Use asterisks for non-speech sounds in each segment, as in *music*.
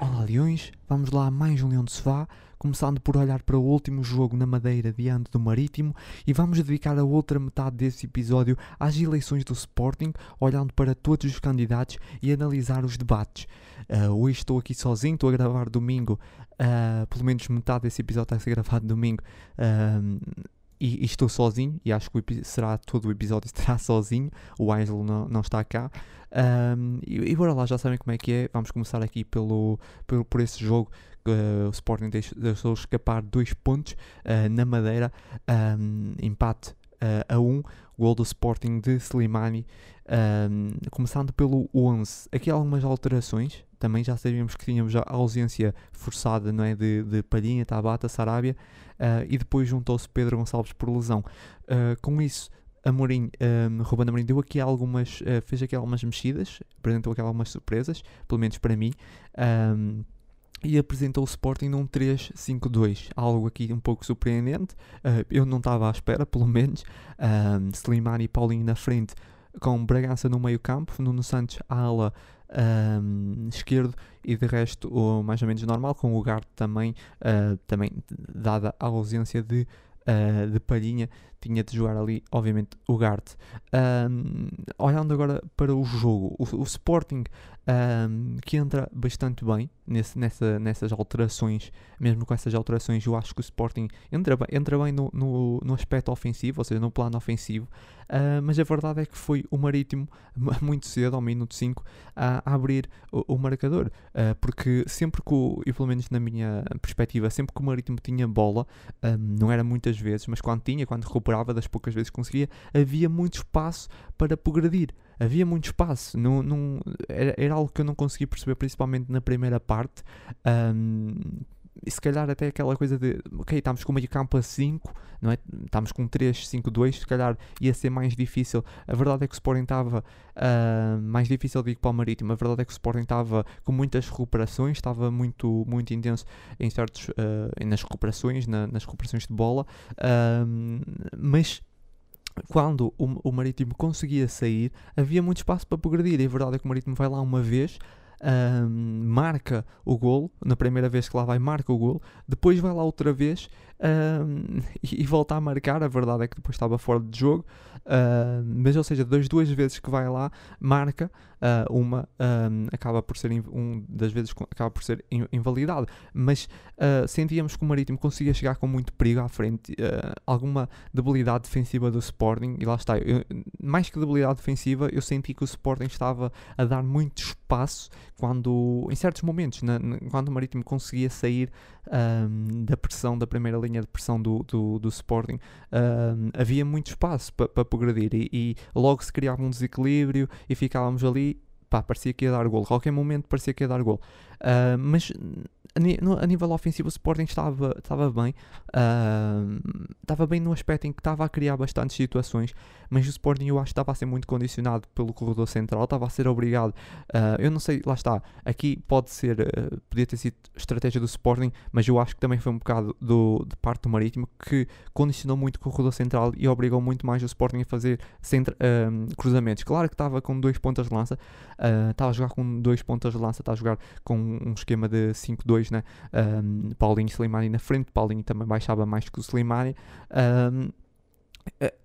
Olá Leões, vamos lá a mais um Leão de Sofá, começando por olhar para o último jogo na Madeira diante do Marítimo e vamos dedicar a outra metade desse episódio às eleições do Sporting, olhando para todos os candidatos e analisar os debates. Uh, hoje estou aqui sozinho, estou a gravar domingo, uh, pelo menos metade desse episódio está a ser gravado domingo. Uh, e, e, estou sozinho, e acho que será todo o episódio *laughs* estará sozinho, o Aisel não, não está cá. Um, e, e bora lá, já sabem como é que é. Vamos começar aqui pelo, pelo, por esse jogo. Uh, o Sporting deixou escapar dois pontos uh, na Madeira, um, empate uh, a 1, um, gol do Sporting de Slimani. começando pelo 11, aqui há algumas alterações. Também já sabíamos que tínhamos a ausência forçada não é, de, de Palhinha, Tabata, Sarabia. E depois juntou-se Pedro Gonçalves por lesão. com isso, Amorim, um, Ruben Amorim deu aqui algumas, uh, fez aqui algumas mexidas, apresentou aqui algumas surpresas, pelo menos para mim, um, e apresentou o Sporting num 3-5-2, algo aqui um pouco surpreendente, uh, eu não estava à espera, *laughs* pelo menos, um, Slimani e Paulinho na frente, com Bragança no meio campo, Nuno Santos à ala um, esquerdo e de resto o mais ou menos normal, com o Garte também, uh, também dada a ausência de uh, de Palhinha, tinha de jogar ali, obviamente, o Garte. Um, olhando agora para o jogo, o, o Sporting um, que entra bastante bem nesse, nessa, nessas alterações, mesmo com essas alterações, eu acho que o Sporting entra entra bem no, no, no aspecto ofensivo, ou seja, no plano ofensivo, uh, mas a verdade é que foi o Marítimo *laughs* muito cedo, ao minuto 5, a, a abrir o, o marcador, uh, porque sempre que, o, e pelo menos na minha perspectiva, sempre que o Marítimo tinha bola, um, não era muitas vezes, mas quando tinha, quando recuperava, das poucas vezes que conseguia, havia muito espaço para progredir havia muito espaço. Não, não, era, era, algo que eu não consegui perceber, principalmente na primeira parte. Um, se calhar até aquela coisa de, ok, estamos com meio campo a 5, não é? Estamos com 3, 5, 2, se calhar ia ser mais difícil. A verdade é que o Sporting estava uh, mais difícil de ir para o Marítimo. A verdade é que o Sporting estava com muitas recuperações, estava muito, muito intenso em certos, uh, nas recuperações, na, nas recuperações de bola, uh, mas quando o, o Marítimo conseguia sair, havia muito espaço para progredir. E a verdade é que o Marítimo vai lá uma vez, um, marca o gol, na primeira vez que lá vai, marca o gol, depois vai lá outra vez um, *laughs* e, e, volta a marcar. A verdade é que depois estava fora de jogo, mas ou seja, das duas vezes que vai lá, marca. Uh, uma um, acaba por ser um das vezes acaba por ser invalidado, mas uh, sentíamos que o Marítimo conseguia chegar com muito perigo à frente, uh, alguma debilidade defensiva do Sporting, e lá está, eu, mais que debilidade defensiva, eu senti que o Sporting estava a dar muito espaço quando, em certos momentos, na, na, quando o Marítimo conseguia sair um, da pressão, da primeira linha de pressão do, do, do Sporting, um, havia muito espaço para pa progredir. E, e, logo se criava um desequilíbrio e ficávamos ali, pá, parecia que ia dar gol. Qualquer momento parecia que ia dar gol. Uh, mas a, nível ofensivo o Sporting estava, estava bem, uh, estava bem no aspecto em que estava a criar bastantes situações, mas o Sporting eu acho que estava a ser muito condicionado pelo corredor central, estava a ser obrigado, uh, eu não sei, lá está, aqui pode ser, uh, podia ter sido estratégia do Sporting, mas eu acho que também foi um bocado do, de parte do Marítimo que condicionou muito o corredor central e obrigou muito mais o Sporting a fazer centra, cruzamentos. Claro que estava com dois pontas de lança, estava a jogar com dois pontas de lança, está a jogar com um esquema de 5-2 né? Um, Paulinho e Slimani na frente, Paulinho também baixava mais que o Slimani. Um,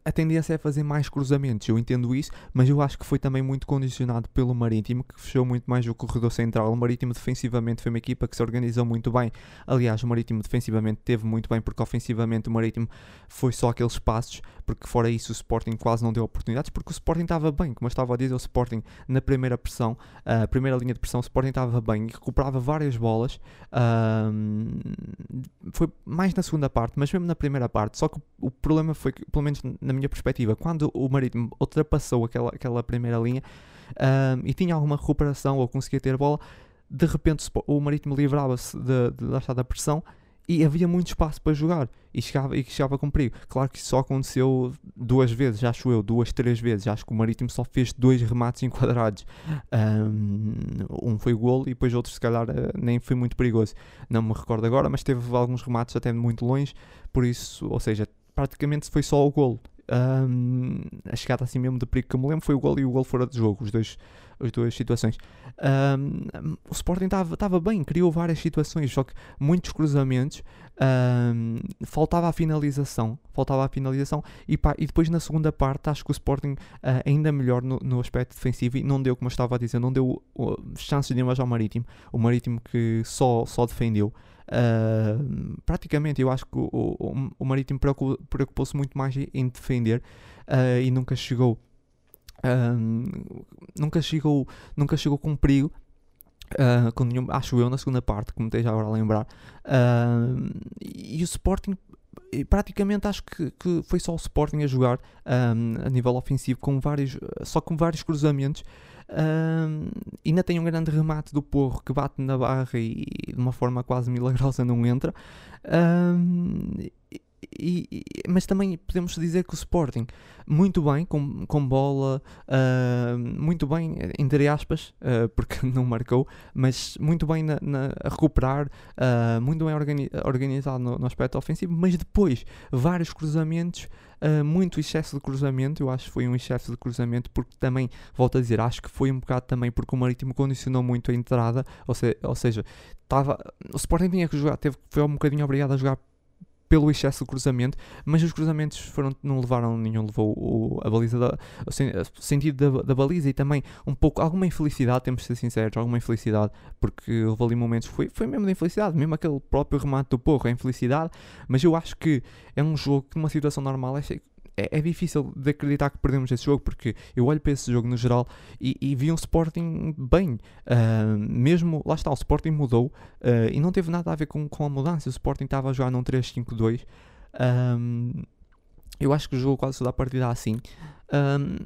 a, tendência é fazer mais cruzamentos, eu entendo isso, mas eu acho que foi também muito condicionado pelo Marítimo, que fechou muito mais o corredor central. O Marítimo defensivamente foi uma equipa que se organizou muito bem. Aliás, o Marítimo defensivamente teve muito bem, porque ofensivamente o Marítimo foi só aqueles passos, porque fora isso o Sporting quase não deu oportunidades, porque o Sporting estava bem, como eu estava a dizer, o Sporting na primeira pressão, a primeira linha de pressão, o Sporting estava bem e recuperava várias bolas. foi mais na segunda parte, mas mesmo na primeira parte, só que o problema foi que, pelo menos na minha perspectiva, quando o Marítimo ultrapassou aquela, aquela primeira linha um, e tinha alguma recuperação ou conseguia ter bola, de repente o Marítimo livrava-se de, de, da pressão e havia muito espaço para jogar e chegava, e chegava com perigo. Claro que isso só aconteceu duas vezes, acho eu, duas, três vezes. Acho que o Marítimo só fez dois remates enquadrados. Um, foi gol e depois outro, se calhar, eh, nem foi muito perigoso. Não me recordo agora, mas teve alguns remates até muito longe. Por isso, ou seja, praticamente foi só o golo. Um, a chegada assim mesmo de perigo que eu me lembro foi o gol e o gol fora de jogo. Os dois, as duas situações. Um, o Sporting estava bem, criou várias situações, só que muitos cruzamentos, um, faltava a finalização, faltava a finalização e, pá, e depois na segunda parte acho que o Sporting uh, ainda melhor no, no, aspecto defensivo e não deu, como eu estava a dizer, não deu uh, chances nenhumas ao Marítimo, o Marítimo que só, só defendeu. Uh, praticamente eu acho que o, o, o Marítimo preocupou-se muito mais em defender uh, e nunca chegou nunca chegou nunca chegou com perigo Uh, com nenhum, acho eu na segunda parte, como esteja agora a lembrar. Uh, e o Sporting, praticamente acho que, que foi só o Sporting a jogar um, a nível ofensivo, com vários, só com vários cruzamentos. Um, ainda tem um grande remate do Porro que bate na barra e, de uma forma quase milagrosa não entra. E, e, mas também podemos dizer que o Sporting, muito bem, com, com bola, uh, muito bem, entre aspas, uh, porque *laughs* não marcou, mas muito bem na, na a recuperar, uh, muito bem organi organizado no, no, aspecto ofensivo, mas depois vários cruzamentos, muito excesso de cruzamento, eu acho que foi um excesso de cruzamento, porque também, volto a dizer, acho que foi um bocado também porque o Marítimo condicionou muito a entrada, ou, se, ou seja, tava, o Sporting tinha que jogar, teve, foi um bocadinho obrigado a jogar pelo excesso de cruzamento, mas os cruzamentos foram, não levaram nenhum, levou o, a baliza da, o, sentido da, da, baliza e também um pouco, alguma infelicidade, temos de ser sinceros, alguma infelicidade, porque houve ali momentos, foi, foi mesmo de infelicidade, mesmo aquele próprio remate do porro é infelicidade, mas eu acho que é um jogo que numa situação normal é, é, é, difícil de acreditar que perdemos esse jogo, porque eu olho para esse jogo no geral e, e vi um Sporting bem. Uh, mesmo, lá está, o Sporting mudou uh, e não teve nada a ver com, com a mudança. O Sporting estava a jogar num 3-5-2. Um, eu acho que o jogo quase toda a partida assim. Um,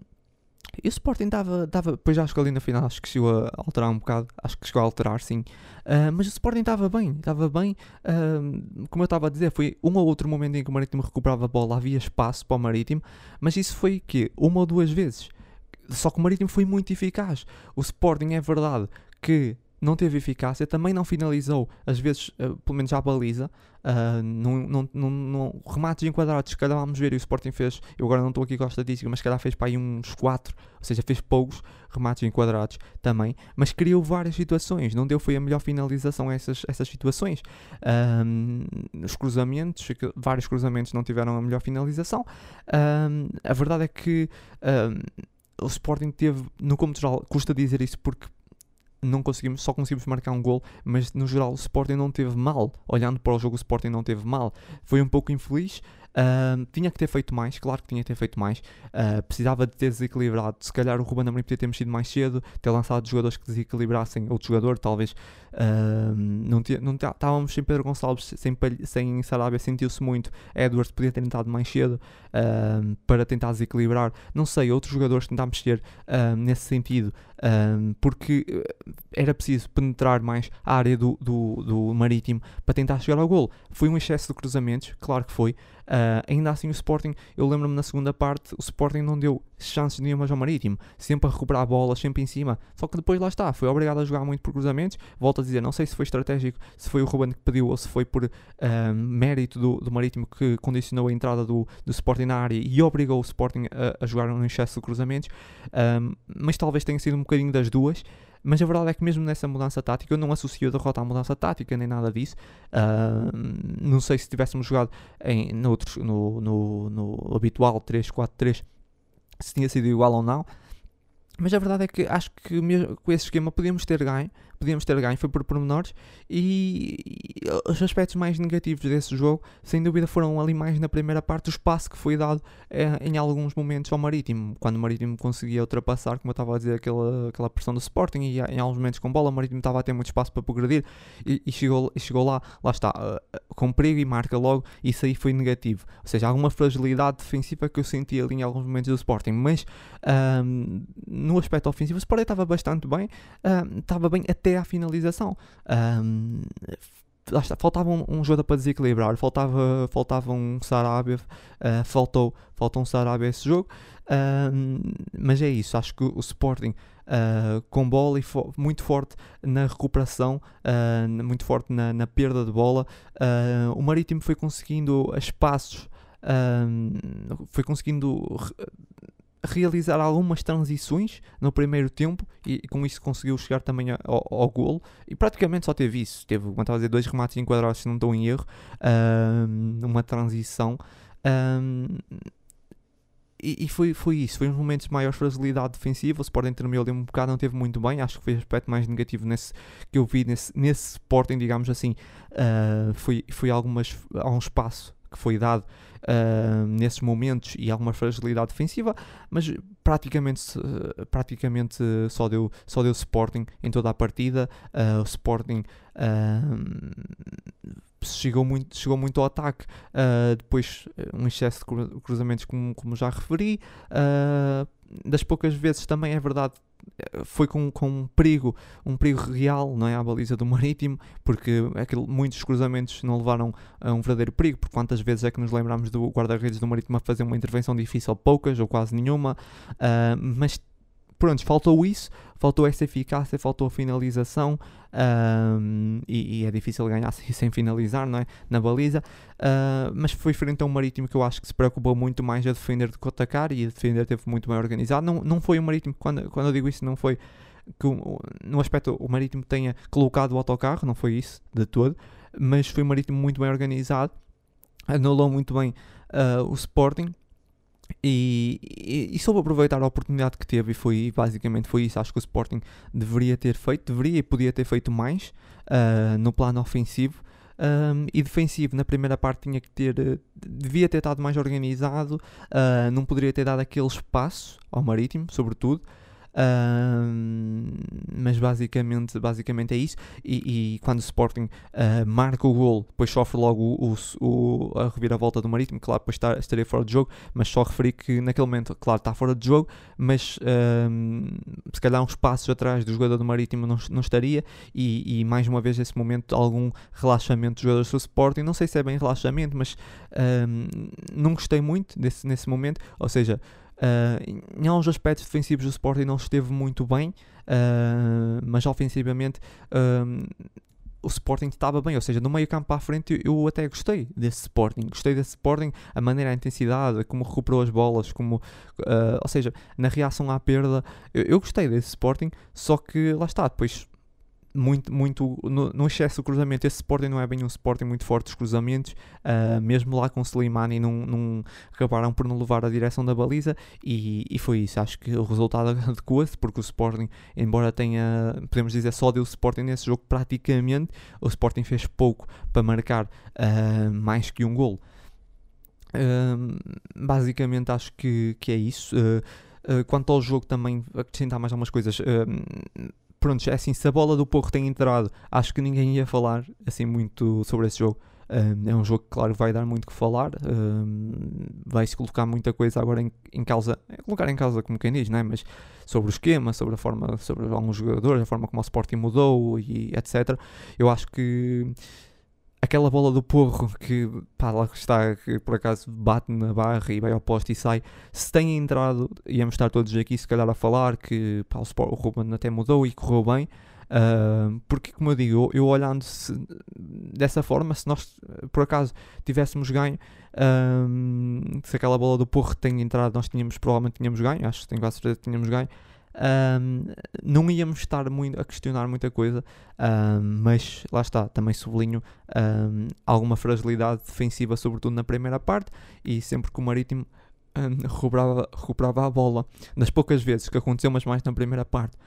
e o Sporting estava, depois acho que ali na final acho que chegou a alterar um bocado, acho que chegou a alterar sim, uh, mas o Sporting estava bem, estava bem, uh, como eu estava a dizer, foi um ou outro momento em que o Marítimo recuperava a bola, havia espaço para o Marítimo, mas isso foi que uma ou duas vezes, só que o Marítimo foi muito eficaz, o Sporting é verdade que não teve eficácia, também não finalizou, às vezes, uh, pelo menos à baliza, uh, num, num, num, remates enquadrados, se calhar vamos ver, e o Sporting fez, eu agora não estou aqui com a estatística, mas se calhar fez para aí uns 4, ou seja, fez poucos remates enquadrados também, mas criou várias situações, não deu foi a melhor finalização a essas, essas situações. Um, os cruzamentos, vários cruzamentos não tiveram a melhor finalização. A verdade é que o Sporting teve, no como geral, custa dizer isso porque não conseguimos, só conseguimos marcar um gol, mas no geral o Sporting não teve mal. Olhando para o jogo, o Sporting não teve mal. Foi um pouco infeliz, Tinha que ter feito mais, claro que tinha que ter feito mais. Uh, precisava de ter desequilibrado. Se calhar o Ruben Amorim podia ter mexido mais cedo, ter lançado jogadores que desequilibrassem outro jogador, talvez. Uh, não não estávamos sem Pedro Gonçalves, sem, sem Sarabia, sentiu-se muito. Edwards podia ter tentado mais cedo para tentar desequilibrar. Não sei, outros jogadores tentar mexer nesse sentido, porque eh, era preciso penetrar mais a área do, do, do Marítimo para tentar chegar ao gol. Foi um excesso de cruzamentos, claro que foi. Uh, ainda assim, o Sporting, eu lembro-me na segunda parte, o Sporting não deu chances nenhumas ao Marítimo, sempre a recuperar a bola, sempre em cima. Só que depois lá está, foi obrigado a jogar muito por cruzamentos. Volto a dizer, não sei se foi estratégico, se foi o Ruben que pediu ou se foi por uh, mérito do, do Marítimo que condicionou a entrada do, do Sporting na área e obrigou o Sporting a, a jogar um excesso de cruzamentos. Um, mas talvez tenha sido um bocadinho das duas. Mas a verdade é que mesmo nessa mudança tática, eu não associo a derrota à mudança tática, nem nada disso. Uh, não sei se tivéssemos jogado em, no, no, no habitual 3-4-3, se tinha sido igual ou não. Mas a verdade é que acho que mesmo com esse esquema podíamos ter ganho podíamos ter ganho foi por pormenores e, e os aspectos mais negativos desse jogo, sem dúvida, foram ali mais na primeira parte, o espaço que foi dado eh, em alguns momentos ao Marítimo, quando o Marítimo conseguia ultrapassar, como eu estava a dizer, aquela, aquela pressão do Sporting e em alguns momentos com bola, o Marítimo estava a ter muito espaço para progredir e, e chegou, e chegou lá, lá está, uh, com perigo e marca logo, isso aí foi negativo, ou seja, alguma fragilidade defensiva que eu senti ali em alguns momentos do Sporting, mas um, no aspecto ofensivo o Sporting estava bastante bem, um, estava bem até até à finalização. Um, faltava um, um jogador para desequilibrar, faltava, faltava um Sarabia, uh, faltou, faltou um Sarabia esse jogo, mas é isso, acho que o Sporting uh, com bola e fo muito forte na recuperação, uh, muito forte na, na, perda de bola, o Marítimo foi conseguindo espaços, foi conseguindo realizar algumas transições no primeiro tempo e, e com isso conseguiu chegar também ao, ao golo e praticamente só teve isso. Teve, como a dizer, dois remates enquadrados, se não estou em erro, um, uma transição. Um, e, e, foi, foi isso, foi um momentos de maior fragilidade defensiva. O Sporting terminou ali um bocado, não teve muito bem. Acho que foi o aspecto mais negativo nesse, que eu vi nesse, nesse Sporting, digamos assim. Uh, foi, foi algumas, algum espaço que foi dado uh, nesses momentos e alguma fragilidade defensiva, mas praticamente, uh, praticamente só, deu, só deu Sporting em toda a partida. Uh, o Sporting chegou muito, chegou muito ao ataque, uh, depois um excesso de cruzamentos como, como já referi, uh, das poucas vezes também é verdade foi com, com um perigo, um perigo real, não é? À baliza do Marítimo, porque aquilo, muitos cruzamentos não levaram a um verdadeiro perigo, porque quantas vezes é que nos lembramos do guarda-redes do Marítimo a fazer uma intervenção difícil? Poucas ou quase nenhuma, uh, mas pronto, faltou isso, faltou essa eficácia, faltou a finalização um, e, e, é difícil ganhar *laughs* sem finalizar não é? na baliza. Uh, mas foi frente a um Marítimo que eu acho que se preocupou muito mais a defender do que atacar e a defender teve muito bem organizado. Não, não foi o Marítimo, quando, quando eu digo isso, não foi que no aspecto o Marítimo tenha colocado o autocarro, não foi isso de todo, mas foi um Marítimo muito bem organizado, anulou muito bem uh, o Sporting e, e, e, soube aproveitar a oportunidade que teve e foi basicamente foi isso. Acho que o Sporting deveria ter feito, deveria e podia ter feito mais uh, no plano ofensivo. Um, e defensivo na primeira parte tinha que ter devia ter estado mais organizado uh, não poderia ter dado aquele espaço ao Marítimo sobretudo mas basicamente, basicamente é isso. E, e quando o Sporting uh, marca o gol, depois sofre logo o, o, a reviravolta do Marítimo. Claro, depois está, estaria fora de jogo, mas só referi que naquele momento, claro, está fora de jogo, mas se calhar uns passos atrás do jogador do Marítimo não, não estaria. E, e, mais uma vez, esse momento, algum relaxamento dos jogadores do Sporting. Não sei se é bem relaxamento, mas não gostei muito desse, nesse momento. Ou seja, Uh, em alguns aspectos defensivos do Sporting não esteve muito bem, uh, mas ofensivamente uh, o Sporting estava bem, ou seja, no meio campo para a frente eu, até gostei desse Sporting, gostei desse Sporting, a maneira, a intensidade, como recuperou as bolas, como, ou seja, na reação à perda, eu, eu gostei desse Sporting, só que lá está, depois muito, muito no, no, excesso do cruzamento. Esse Sporting não é bem um Sporting muito forte dos cruzamentos, uh, mesmo lá com Slimani não, não acabaram por não levar a direção da baliza e, e foi isso. Acho que o resultado adequou-se porque o Sporting, embora tenha, podemos dizer, só deu Sporting nesse jogo praticamente, o Sporting fez pouco para marcar uh, mais que um gol. Uh, basicamente acho que, que é isso. quanto ao jogo também acrescentar mais algumas coisas pronto, é assim, se a bola do Porro tem entrado, acho que ninguém ia falar assim muito sobre esse jogo. Um, é um jogo que, claro, vai dar muito que falar. Um, Vai-se colocar muita coisa agora em, em causa, é colocar em causa, como quem diz, não é? mas sobre o esquema, sobre a forma, sobre alguns jogadores, a forma como o Sporting mudou e etc. Eu acho que aquela bola do porro que pá, lá está, que por acaso bate na barra e vai ao poste e sai, se tem entrado, íamos estar todos aqui se calhar a falar que pá, o, Sport, o Ruben até mudou e correu bem, uh, porque como eu digo, eu, olhando -se dessa forma, se nós por acaso tivéssemos ganho, se aquela bola do porro tem entrado, nós tínhamos, provavelmente tínhamos ganho, acho que tenho quase certeza que tínhamos ganho, um, não íamos estar muito a questionar muita coisa, um, mas lá está, também sublinho um, alguma fragilidade defensiva, sobretudo na primeira parte, e sempre que o Marítimo recuperava, recuperava a bola, das poucas vezes que aconteceu, mas mais na primeira parte.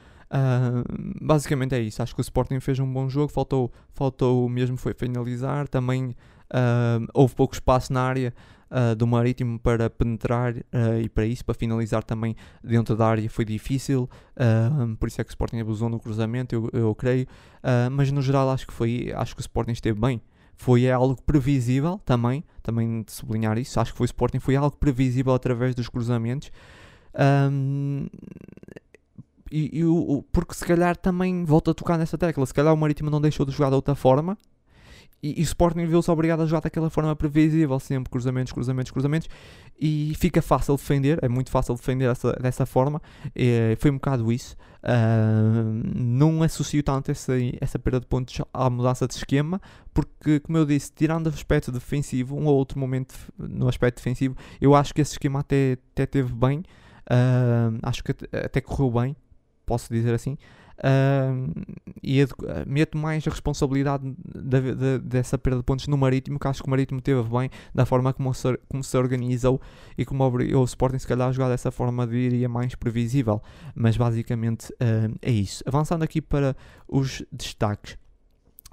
basicamente é isso. Acho que o Sporting fez um bom jogo. Faltou, faltou mesmo foi finalizar. Também houve pouco espaço na área uh, do Marítimo para penetrar uh, e para isso, para finalizar também dentro da área foi difícil, uh, por isso é que o Sporting abusou no cruzamento, eu, eu creio, mas no geral acho que foi, acho que o Sporting esteve bem. Foi algo previsível também, também de sublinhar isso, acho que foi o Sporting, foi algo previsível através dos cruzamentos. Um, e, e o, porque se calhar também volta a tocar nessa tecla, se calhar o Marítimo não deixou de jogar de outra forma, e, e o Sporting viu-se obrigado a jogar daquela forma previsível, sempre cruzamentos, cruzamentos, cruzamentos, e fica fácil defender, é muito fácil defender essa, dessa forma. E, foi um bocado isso. Uh, não associo tanto essa, essa perda de pontos à mudança de esquema, porque, como eu disse, tirando o aspecto defensivo, um ou outro momento no aspecto defensivo, eu acho que esse esquema até, até teve bem. Uh, acho que até correu bem, posso dizer assim. Uh, e meto mais a responsabilidade da, da, dessa perda de pontos no Marítimo, que acho que o Marítimo teve bem da forma como se, como se organizou e como o Sporting se calhar a jogar dessa forma diria mais previsível, mas basicamente uh, é isso. Avançando aqui para os destaques.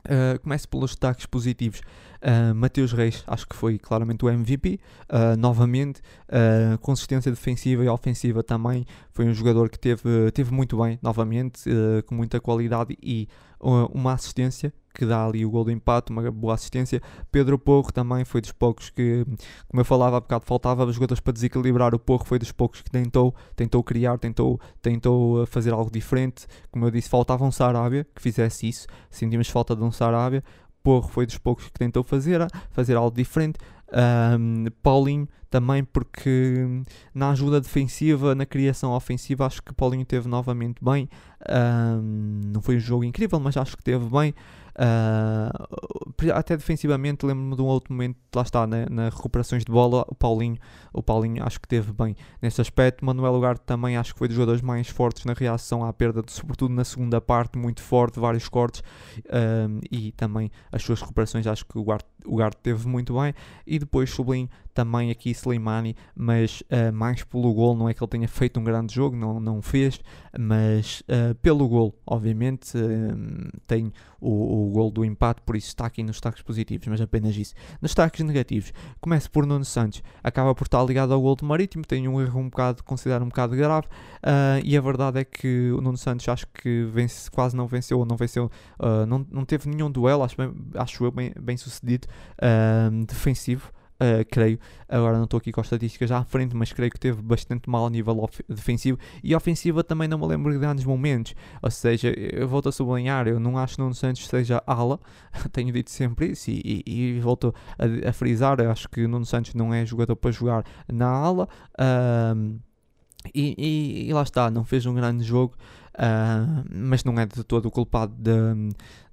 Uh, começo pelos destaques positivos. Uh, Mateus Reis, acho que foi claramente o MVP. Uh, novamente, uh, consistência defensiva e ofensiva também. Foi um jogador que teve, teve muito bem, novamente, com muita qualidade e uma assistência que dá ali o gol do empate, uma boa assistência. Pedro Porro também foi dos poucos que, como eu falava há bocado, faltava jogadores para desequilibrar. O Porro foi dos poucos que tentou, tentou criar, tentou, tentou fazer algo diferente. Como eu disse, faltava um Sarabia que fizesse isso. Sentimos falta de um Sarabia. Porro foi dos poucos que tentou fazer, fazer algo diferente. Um, Paulinho também porque na ajuda defensiva, na criação ofensiva, acho que Paulinho teve novamente bem. Um, não foi um jogo incrível, mas acho que teve bem. Uh, até defensivamente, lembro-me de um outro momento, lá está, né, nas recuperações de bola, o Paulinho, o Paulinho acho que teve bem nesse aspecto. Manuel Ugarte também acho que foi dos jogadores mais fortes na reação à perda, sobretudo na segunda parte, muito forte, vários cortes uh, e também as suas recuperações, acho que o Ugarte, o teve muito bem. E depois sublinho também aqui Slimani, mas uh, mais pelo gol, não é que ele tenha feito um grande jogo, não, não fez, mas pelo gol, obviamente, tem o, o gol do empate, por isso está aqui nos destaques positivos, mas apenas isso. Nos destaques negativos, começo por Nuno Santos, acaba por estar ligado ao gol do Marítimo, tem um erro um bocado, considero um bocado grave, e a verdade é que o Nuno Santos acho que vence, quase não venceu, ou não venceu, não, não teve nenhum duelo, acho, bem, acho eu bem, bem sucedido, defensivo, Uh, creio, agora não estou aqui com as estatísticas à frente, mas creio que teve bastante mal a nível defensivo e ofensiva também não me lembro de grandes momentos. Ou seja, eu volto a sublinhar, eu não acho que Nuno Santos seja ala, *laughs* tenho dito sempre isso e, e, e volto a, a, frisar, eu acho que Nuno Santos não é jogador para jogar na ala. E, e, e, lá está, não fez um grande jogo, uh, mas não é de todo o culpado da,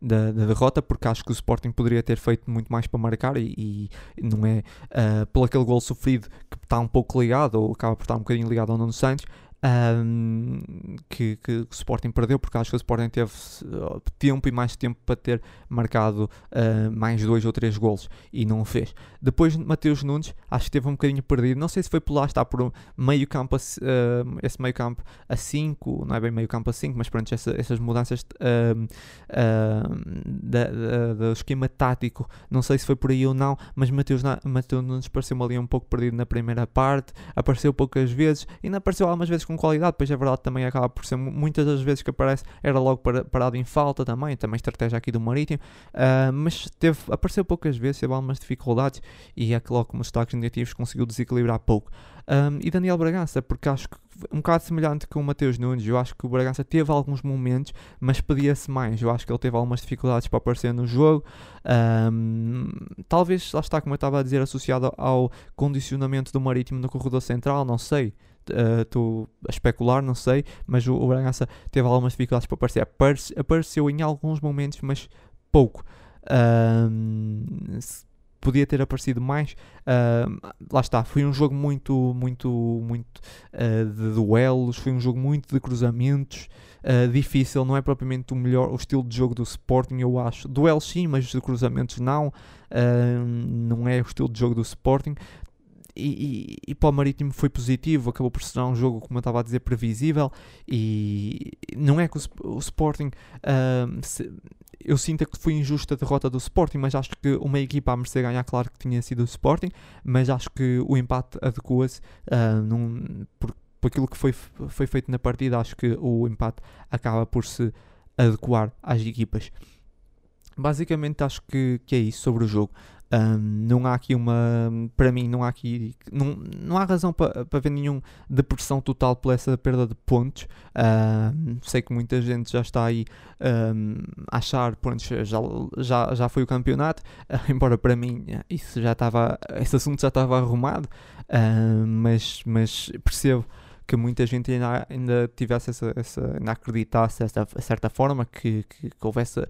da, derrota, porque acho que o Sporting poderia ter feito muito mais para marcar e, e não é uh, pelo aquele gol sofrido que está um pouco ligado, ou acaba por estar um bocadinho ligado ao Nuno Santos, um, que, que, o Sporting perdeu, porque acho que o Sporting teve uh, tempo e mais tempo para ter marcado uh, mais dois ou três golos e não o fez. Depois Mateus Nunes, acho que teve um bocadinho perdido, não sei se foi por lá, está por meio campo, a, uh, esse meio campo a 5, não é bem meio campo a 5, mas pronto, essa, essas mudanças da, da, do esquema tático, não sei se foi por aí ou não, mas Mateus, Mateus Nunes pareceu-me ali um pouco perdido na primeira parte, apareceu poucas vezes, ainda apareceu algumas vezes com com qualidade, pois é verdade também acaba por ser muitas das vezes que aparece era logo parado em falta também, também estratégia aqui do Marítimo, uh, mas teve, apareceu poucas vezes, teve algumas dificuldades e é que logo como destaques negativos conseguiu desequilibrar pouco. Um, e Daniel Bragança, porque acho que um bocado semelhante com o Mateus Nunes, eu acho que o Bragança teve alguns momentos, mas pedia-se mais. Eu acho que ele teve algumas dificuldades para aparecer no jogo. Um, talvez, lá está, como eu estava a dizer, associado ao condicionamento do Marítimo no corredor central, não sei estou uh, a especular, não sei, mas o, o Bragança teve algumas dificuldades para aparecer. Aparece, apareceu em alguns momentos, mas pouco. Podia ter aparecido mais. Uh, lá está, foi um jogo muito, muito, muito uh, de duelos, foi um jogo muito de cruzamentos. Uh, difícil, não é propriamente o melhor o estilo de jogo do Sporting, eu acho. Duelos sim, mas de cruzamentos não. não é o estilo de jogo do Sporting e, e, e, para o Marítimo foi positivo, acabou por ser um jogo, como eu estava a dizer, previsível. E não é que o, o Sporting. Uh, se, eu sinto que foi injusta a derrota do Sporting, mas acho que uma equipa a merecer ganhar, claro que tinha sido o Sporting, mas acho que o empate adequa-se uh, por, por aquilo que foi, foi feito na partida. Acho que o empate acaba por se adequar às equipas. Basicamente, acho que, que é isso sobre o jogo. Não há aqui uma. Para mim, não há aqui. Não, não há razão para, para ver nenhum depressão total por essa perda de pontos. Sei que muita gente já está aí um, a achar, pronto, já, já, já foi o campeonato, *laughs* embora para mim isso já estava. Esse assunto já estava arrumado, mas, mas percebo que muita gente ainda, ainda tivesse essa, essa ainda acreditasse de certa forma que, que, que houvesse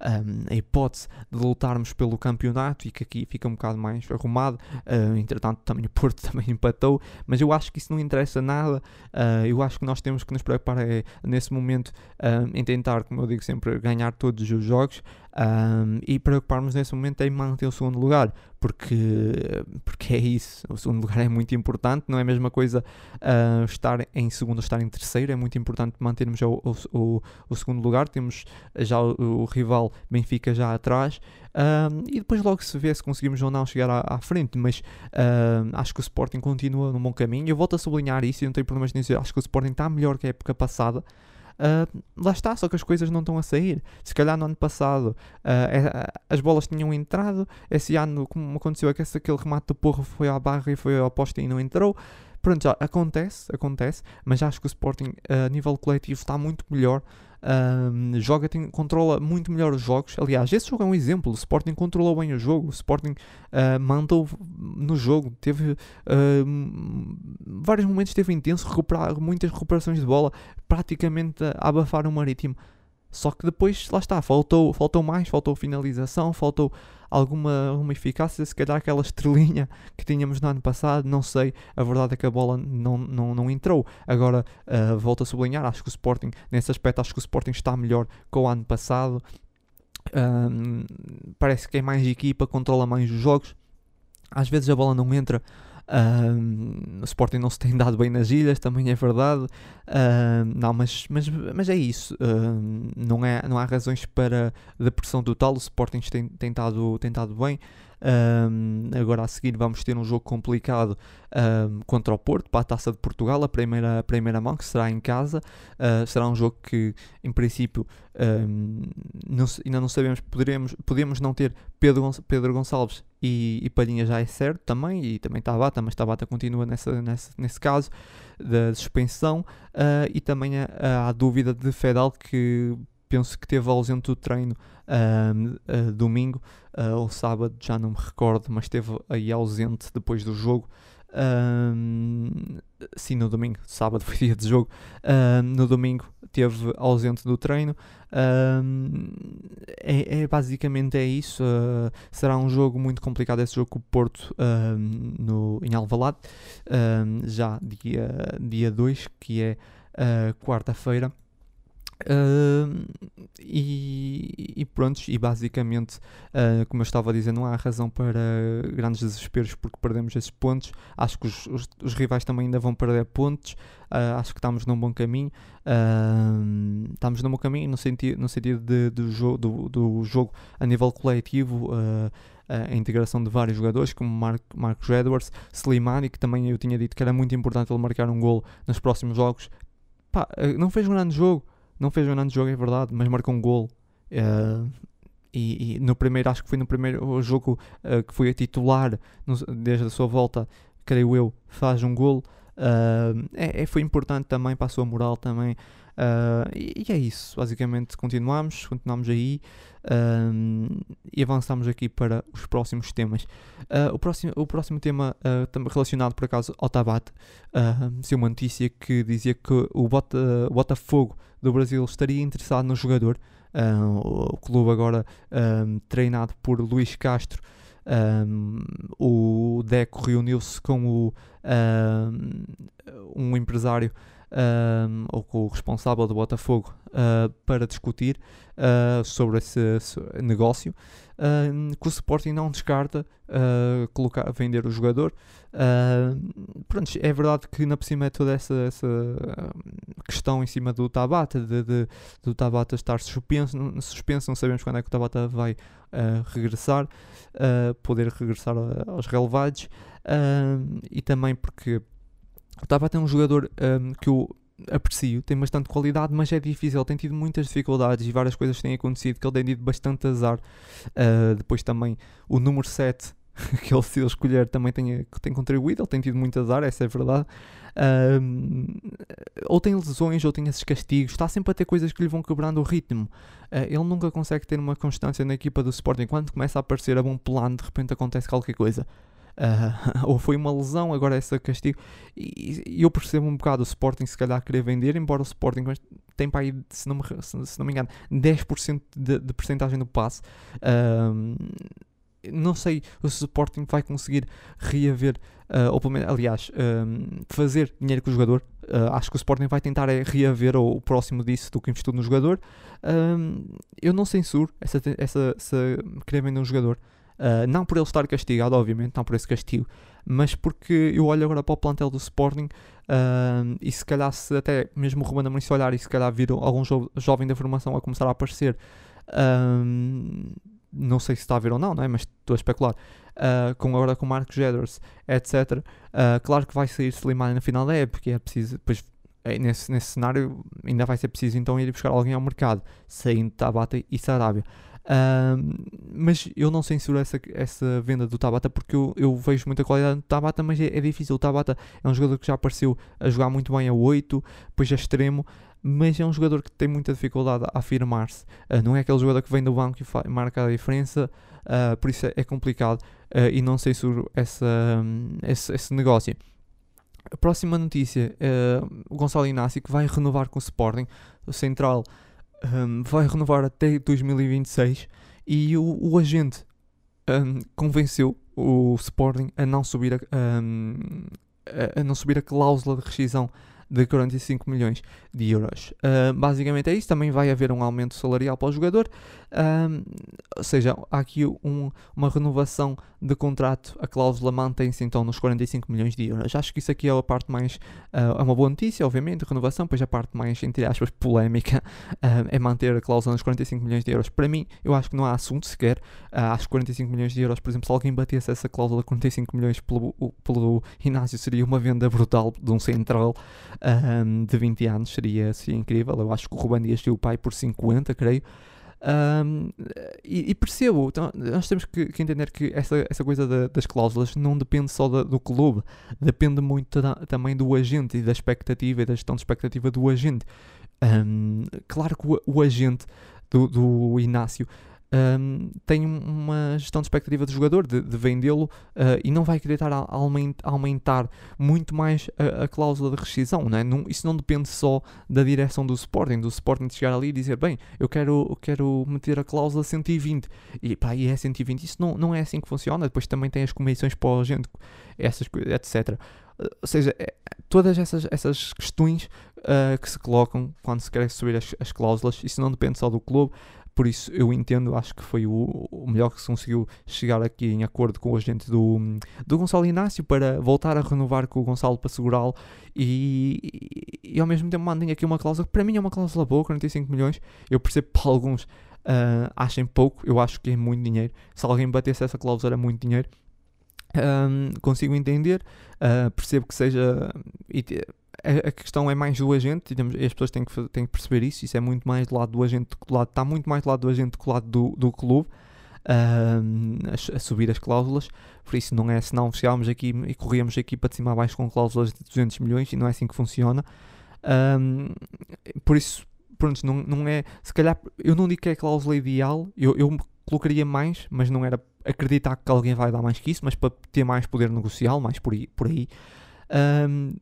a hipótese de lutarmos pelo campeonato e que aqui fica um bocado mais arrumado. Uh, entretanto, também o Porto *laughs* também empatou, mas eu acho que isso não interessa nada. Uh, eu acho que nós temos que nos preparar é, nesse momento em tentar, como eu digo sempre, ganhar todos os jogos. Um, e preocuparmos nesse momento em manter o segundo lugar, porque, porque é isso, o segundo lugar é muito importante, não é a mesma coisa uh, estar em segundo ou estar em terceiro, é muito importante mantermos o, o, o segundo lugar, temos já o, o, Benfica já atrás, um, e depois logo se vê se conseguimos ou não chegar à, à frente, mas uh, acho que o Sporting continua no bom caminho, eu volto a sublinhar isso e não tenho problemas em dizer, acho que o Sporting está melhor que a época passada, Uh, lá está, só que as coisas não estão a sair. Se calhar no ano passado uh, as bolas tinham entrado, esse ano, como aconteceu, aquele remate do Porro foi à barra e foi ao poste e não entrou. Pronto, já acontece, acontece, mas acho que o Sporting a nível coletivo está muito melhor um, joga, tem, controla muito melhor os jogos. Aliás, esse jogo é um exemplo. O Sporting controlou bem o jogo. O Sporting uh, mandou no jogo. Teve uh, vários momentos, teve intenso, recuperar, muitas recuperações de bola, praticamente a abafar o Marítimo. Só que depois, lá está, faltou, faltou mais, faltou finalização, faltou alguma, alguma eficácia, se calhar aquela estrelinha que tínhamos no ano passado, não sei, a verdade é que a bola não, não, não entrou. Agora, uh, volto a sublinhar, acho que o Sporting, nesse aspecto, acho que o Sporting está melhor que o ano passado. Um, parece que é mais equipa, controla mais os jogos. Às vezes a bola não entra, o Sporting não se tem dado bem nas ilhas, também é verdade. não, mas, mas, mas é isso. não, é, não há razões para depressão total. O Sporting tem, tem, estado, tem estado bem. Um, agora a seguir vamos ter um jogo complicado um, contra o Porto para a Taça de Portugal, a primeira, a primeira mão, que será em casa. Uh, será um jogo que, em princípio, um, não, ainda não sabemos, poderemos, podemos não ter Pedro, Pedro Gonçalves e, e Palhinha já é certo também, e também Tabata, mas Tabata continua nessa, nessa, nesse caso da suspensão. Uh, e também há a dúvida de Fedal que penso que teve ausente do treino uh, domingo uh, ou sábado, já não me recordo, mas esteve aí ausente depois do jogo. sim, no domingo, sábado *laughs* foi dia de jogo. no domingo teve ausente do treino. É, é, basicamente é isso. Uh, será um jogo muito complicado esse jogo com o Porto no, em Alvalade, já dia 2, dia que é quarta-feira. Uh, e, e pronto, e basicamente, uh, como eu estava a dizer, não há razão para grandes desesperos porque perdemos esses pontos. Acho que os, os, os rivais também ainda vão perder pontos. Uh, acho que estamos num bom caminho. estamos num bom caminho no, senti no sentido de, de jo do, do jogo a nível coletivo. a integração de vários jogadores, como Mar Marcos Edwards, Slimani, que também eu tinha dito que era muito importante ele marcar um gol nos próximos jogos. Pá, não fez um grande jogo, não fez um grande jogo, é verdade, mas marcou um gol. Uh, e, e, no primeiro, acho que foi no primeiro jogo uh, que foi a titular, no, desde a sua volta, creio eu, faz um gol. Uh, é, é, foi importante também para a sua moral também. Uh, e, e, é isso, basicamente continuamos, continuamos aí e avançamos aqui para os próximos temas. Uh, o, próximo, o próximo tema, uh, relacionado por acaso ao Tabate, uh, uma notícia que dizia que o Bota, Botafogo do Brasil estaria interessado no jogador. o clube agora treinado por Luís Castro um, o Deco reuniu-se com o, um, um empresário um, ou com o responsável do Botafogo uh, para discutir uh, sobre esse, esse negócio, uh, que o Sporting não descarta colocar, vender o jogador. pronto, é verdade que na por cima é toda essa, essa questão em cima do Tabata, de, de, do Tabata estar suspenso, suspenso, não sabemos quando é que o Tabata vai regressar, poder regressar aos relevados, e também porque o Tabata é um jogador um, que eu aprecio, tem bastante qualidade, mas é difícil. Ele tem tido muitas dificuldades e várias coisas têm acontecido que ele tem tido bastante azar. Uh, depois também o número 7 *laughs* que ele se escolher também tem, tem contribuído, ele tem tido muito azar, essa é verdade. Uh, ou tem lesões, ou tem esses castigos, está sempre a ter coisas que lhe vão quebrando o ritmo. Uh, ele nunca consegue ter uma constância na equipa do Sporting. Quando começa a aparecer a bom plano, de repente acontece qualquer coisa. Uh, *laughs* ou foi uma lesão, agora é esse castigo. E, eu percebo um bocado o Sporting se calhar querer vender, embora o Sporting tem para aí, se não me, se, não me engano, 10% de, de porcentagem do passe. Uh, não sei se o Sporting vai conseguir reaver, uh, ou pelo menos, aliás, um, fazer dinheiro com o jogador. Uh, acho que o Sporting vai tentar é reaver o, o próximo disso do que investiu no jogador. Um, eu não censuro essa, essa, essa querer vender um jogador. Uh, não por ele estar castigado, obviamente, não por esse castigo, mas porque eu olho agora para o plantel do Sporting uh, e se calhar se até mesmo o Ruben Amorim olhar e se calhar vir algum jo jovem da formação a começar a aparecer, uh, não sei se está a ver ou não, não é? mas estou a especular, com agora com Marcos Jeders, etc. claro que vai sair Slimani na final da época, é preciso, depois é, nesse, nesse cenário ainda vai ser preciso então ir buscar alguém ao mercado, saindo Tabata e Sarabia mas eu não censuro essa, essa venda do Tabata porque eu, eu vejo muita qualidade no Tabata, mas é, é, difícil. O Tabata é um jogador que já apareceu a jogar muito bem a 8, depois a extremo, mas é um jogador que tem muita dificuldade a afirmar-se. Uh, não é aquele jogador que vem do banco e marca a diferença, uh, por isso é, é complicado uh, e não censuro essa, um, esse, esse negócio. A próxima notícia, o Gonçalo Inácio que vai renovar com o Sporting, o Central um, vai renovar até 2026 e o, o agente um, convenceu o Sporting a não subir a, um, a, a, não subir a cláusula de rescisão de 45 milhões de euros. Uh, basicamente é isso. Também vai haver um aumento salarial para o jogador, uh, ou seja, há aqui um, uma renovação de contrato. A cláusula mantém-se então nos 45 milhões de euros. Acho que isso aqui é a parte mais. Uh, é uma boa notícia, obviamente, renovação. Pois a parte mais, entre aspas, polémica é manter a cláusula nos 45 milhões de euros. Para mim, eu acho que não há assunto sequer. acho que 45 milhões de euros, por exemplo, se alguém batesse essa cláusula de 45 milhões pelo, pelo Inácio, seria uma venda brutal de um central um, de 20 anos, seria, seria incrível. Eu acho que o Ruben Dias o pai por 50, creio. Um, e, e, percebo, então, nós temos que, que, entender que essa, essa coisa da, das cláusulas não depende só da, do clube, depende muito da, também do agente e da expectativa e da gestão de expectativa do agente. Um, claro que o, o agente do, do Inácio um, tem uma gestão de expectativa do jogador, de, de vendê-lo, uh, e não vai querer estar a, aumentar muito mais a, a, cláusula de rescisão. Não é? não, isso não depende só da direção do Sporting, do Sporting de chegar ali e dizer, bem, eu quero, eu quero meter a cláusula 120, e pá, e é 120. Isso não, não é assim que funciona. Depois também tem as comissões para a gente, essas, etc. Ou seja, é, todas essas, essas questões uh, que se colocam quando se quer subir as, as cláusulas, isso não depende só do clube, por isso eu entendo, acho que foi o, o melhor que se conseguiu chegar aqui em acordo com o agente do, do Gonçalo Inácio para voltar a renovar com o Gonçalo para segurá-lo e, e, e, ao mesmo tempo mandem aqui uma cláusula que para mim é uma cláusula boa, 45 milhões. Eu percebo para alguns uh, achem pouco, eu acho que é muito dinheiro. Se alguém batesse essa cláusula era muito dinheiro. Um, consigo entender, uh, percebo que seja a, questão é mais do agente, e as pessoas têm que, têm que perceber isso, isso é muito mais do lado do agente, do lado, está muito mais do lado do agente do lado do, do clube, uh, a, a, subir as cláusulas, por isso não é, se não chegávamos aqui e corríamos aqui para de cima a baixo com cláusulas de 200 milhões, e não é assim que funciona, por isso, pronto, não, não é, se calhar, eu não digo que é a cláusula ideal, eu, eu colocaria mais, mas não era acreditar que alguém vai dar mais que isso, mas para ter mais poder negocial, mais por aí, por aí um,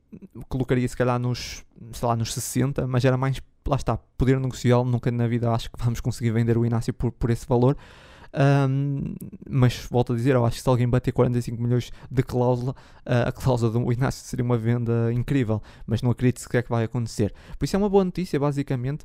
colocaria se calhar nos, sei lá, nos 60, mas era mais, lá está, poder negocial. Nunca na vida acho que vamos conseguir vender o Inácio por, por esse valor. Um, mas volto a dizer, eu acho que se alguém bater 45 milhões de cláusula, uh, a cláusula do Inácio seria uma venda incrível, mas não acredito sequer que vai acontecer. Por isso é uma boa notícia, basicamente,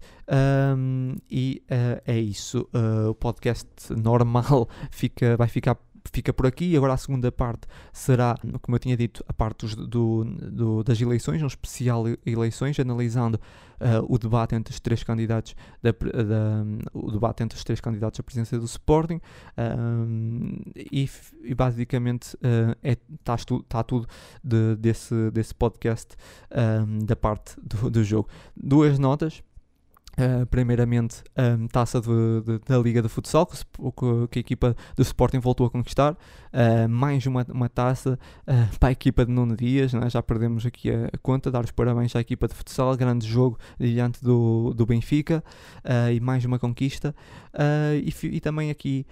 um, e uh, é isso. Uh, o podcast normal *laughs* fica, vai ficar fica por aqui. Agora a segunda parte será, como eu tinha dito, a parte dos, do, do, das eleições, um especial eleições, analisando uh, o debate entre os três candidatos da, da, o debate entre os três candidatos à presidência do Sporting uh, e, e, basicamente está uh, é, tá, tá tudo de, desse, desse podcast da parte do, do jogo. Duas notas Uh, primeiramente a taça de, de, da Liga de Futsal que, que, a equipa do Sporting voltou a conquistar. Uh, mais uma, uma taça uh, para a equipa de Nuno Dias né? já perdemos aqui a, conta, dar os parabéns à equipa de futsal, grande jogo diante do, do Benfica e mais uma conquista. E, e, também aqui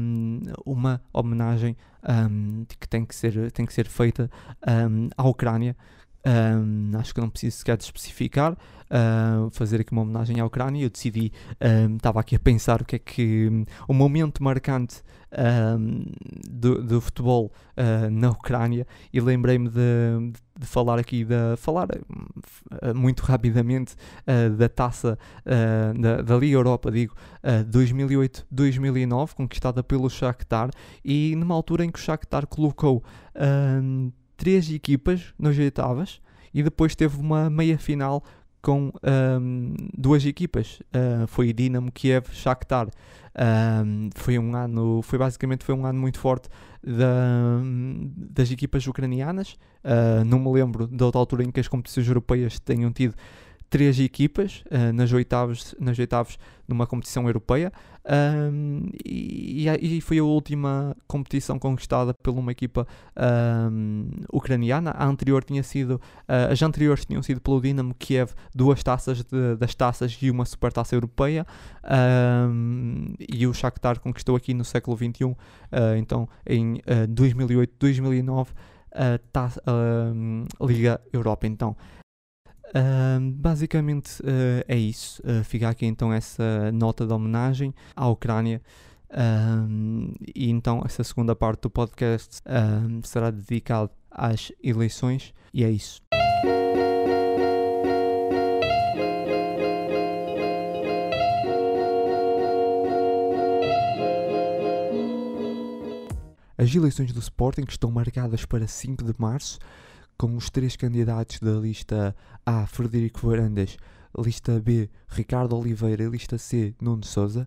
um, uma homenagem um, que tem que ser, tem que ser feita um, à Ucrânia um, acho que não preciso sequer de especificar, uh, fazer aqui uma homenagem à Ucrânia. Eu decidi, estava um, aqui a pensar o que é que um, o momento marcante do, do, futebol uh, na Ucrânia e lembrei-me de, de, falar aqui, de falar uh, muito rapidamente da taça da, da, Liga Europa, digo, 2008-2009, conquistada pelo Shakhtar, e numa altura em que o Shakhtar colocou três equipas nas oitavas e depois teve uma meia final com um, duas equipas. Uh, foi Dinamo Kiev, Shakhtar. Um, foi um ano, foi basicamente foi um ano muito forte da, das equipas ucranianas. Uh, não me lembro da outra altura em que as competições europeias tenham tido três equipas uh, nas, oitavas, nas oitavas numa competição europeia um, e, e, foi a última competição conquistada por uma equipa um, ucraniana. A anterior tinha sido, uh, as anteriores tinham sido pelo Dinamo Kiev, duas taças de, das taças e uma supertaça europeia. Um, e o Shakhtar conquistou aqui no século XXI, uh, ah, então em uh, 2008-2009, a Liga Europa. Então, Basicamente uh, é isso. Uh, fica aqui então essa nota de homenagem à Ucrânia. e então essa segunda parte do podcast será dedicada às eleições e é isso. As eleições do Sporting estão marcadas para 5 de março com os três candidatos da lista A, Frederico Varandas, lista B, Ricardo Oliveira e lista C, Nuno Souza,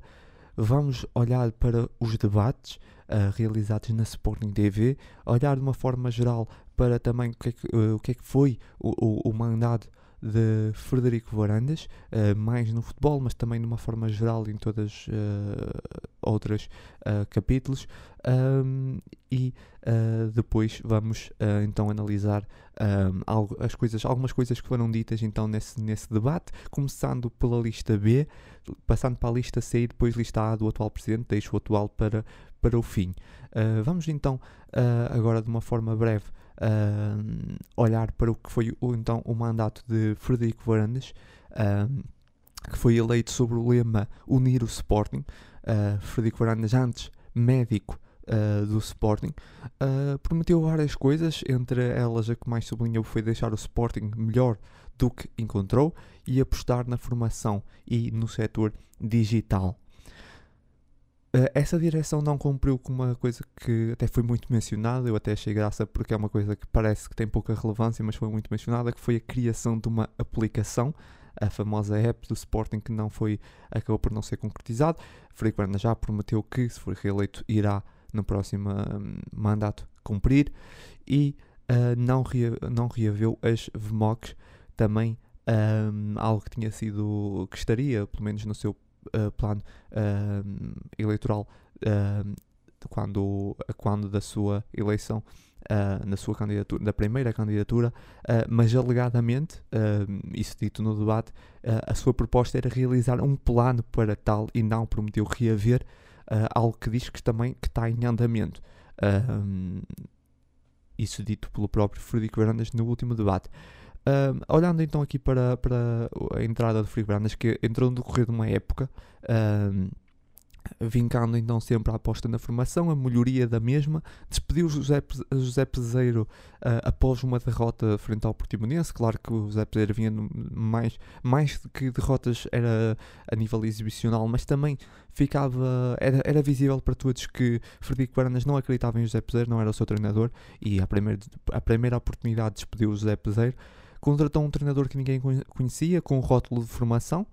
vamos olhar para os debates uh, realizados na Sporting TV, olhar de uma forma geral para também o que é que, uh, o que, é que foi o, o, o mandato de Frederico Varandas, uh, mais no futebol, mas também de uma forma geral em todas uh, outras uh, capítulos. Um, e depois vamos então analisar um, algo, as coisas, algumas coisas que foram ditas então nesse, nesse debate, começando pela lista B, passando para a lista C e depois lista A do atual presidente, deixo o atual para, para o fim. vamos então agora de uma forma breve uh, olhar para o que foi o, então o mandato de Frederico Varandas, uh, que foi eleito sobre o lema Unir o Sporting. Uh, Frederico Varandas, antes médico Uh, do Sporting, uh, prometeu várias coisas, entre elas a que mais sublinhou foi deixar o Sporting melhor do que encontrou e apostar na formação e no setor digital. Uh, essa direção não cumpriu com uma coisa que até foi muito mencionada, eu até achei graça porque é uma coisa que parece que tem pouca relevância, mas foi muito mencionada, que foi a criação de uma aplicação, a famosa app do Sporting que não foi, acabou por não ser concretizado. Frederico Berna já prometeu que, se for reeleito, irá no próximo um, mandato cumprir e uh, não, rea, não reaveu as VMOCs, também um, algo que tinha sido, que estaria, pelo menos no seu uh, plano uh, eleitoral uh, quando, quando da sua eleição, na sua candidatura, da primeira candidatura, mas alegadamente, isso dito no debate, a sua proposta era realizar um plano para tal e não prometeu reaver algo que diz que também que está em andamento. isso dito pelo próprio Frederico Verandas no último debate olhando então aqui para, para a entrada do Frigo Brandas, que entrou no decorrer de uma época, vincando então sempre a aposta na formação, a melhoria da mesma, despediu José, José Peseiro uh, após uma derrota frente ao Portimonense, claro que o José Peseiro vinha mais, mais que derrotas era a nível exibicional, mas também ficava, era, era visível para todos que Frederico Baranas não acreditava em José Peseiro, não era o seu treinador, e a primeira, a primeira oportunidade despediu José Peseiro, contratou um treinador que ninguém conhecia, com um rótulo de formação,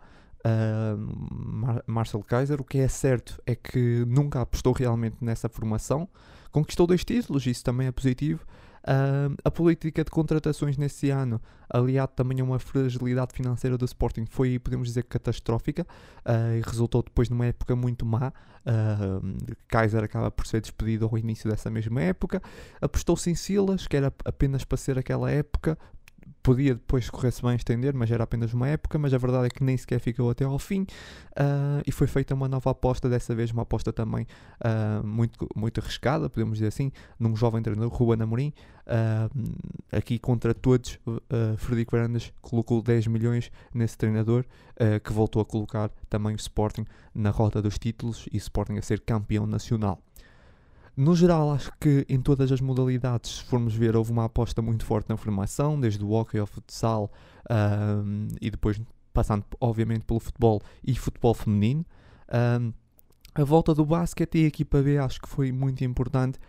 uh, Marcel Kaiser. O que é certo é que nunca apostou realmente nessa formação. Conquistou dois títulos, isso também é positivo. Uh, a política de contratações nesse ano, aliado também a uma fragilidade financeira do Sporting, foi, podemos dizer, catastrófica uh, e resultou depois numa época muito má. Uh, Kaiser acaba por ser despedido ao início dessa mesma época. Apostou-se em Silas, que era apenas para ser aquela época, podia depois correr-se bem estender, mas era apenas uma época, mas a verdade é que nem sequer ficou até ao fim uh, e foi feita uma nova aposta, dessa vez uma aposta também uh, muito, muito arriscada, podemos dizer assim, num jovem treinador, Ruben Amorim, uh, aqui contra todos, uh, Frederico Varandas colocou 10 milhões nesse treinador, que voltou a colocar também o Sporting na rota dos títulos e Sporting a ser campeão nacional. No geral, acho que em todas as modalidades, se formos ver, houve uma aposta muito forte na formação, desde o hockey ao futsal um, e depois passando, obviamente, pelo futebol e futebol feminino. Um, a volta do basquete e a equipa B acho que foi muito importante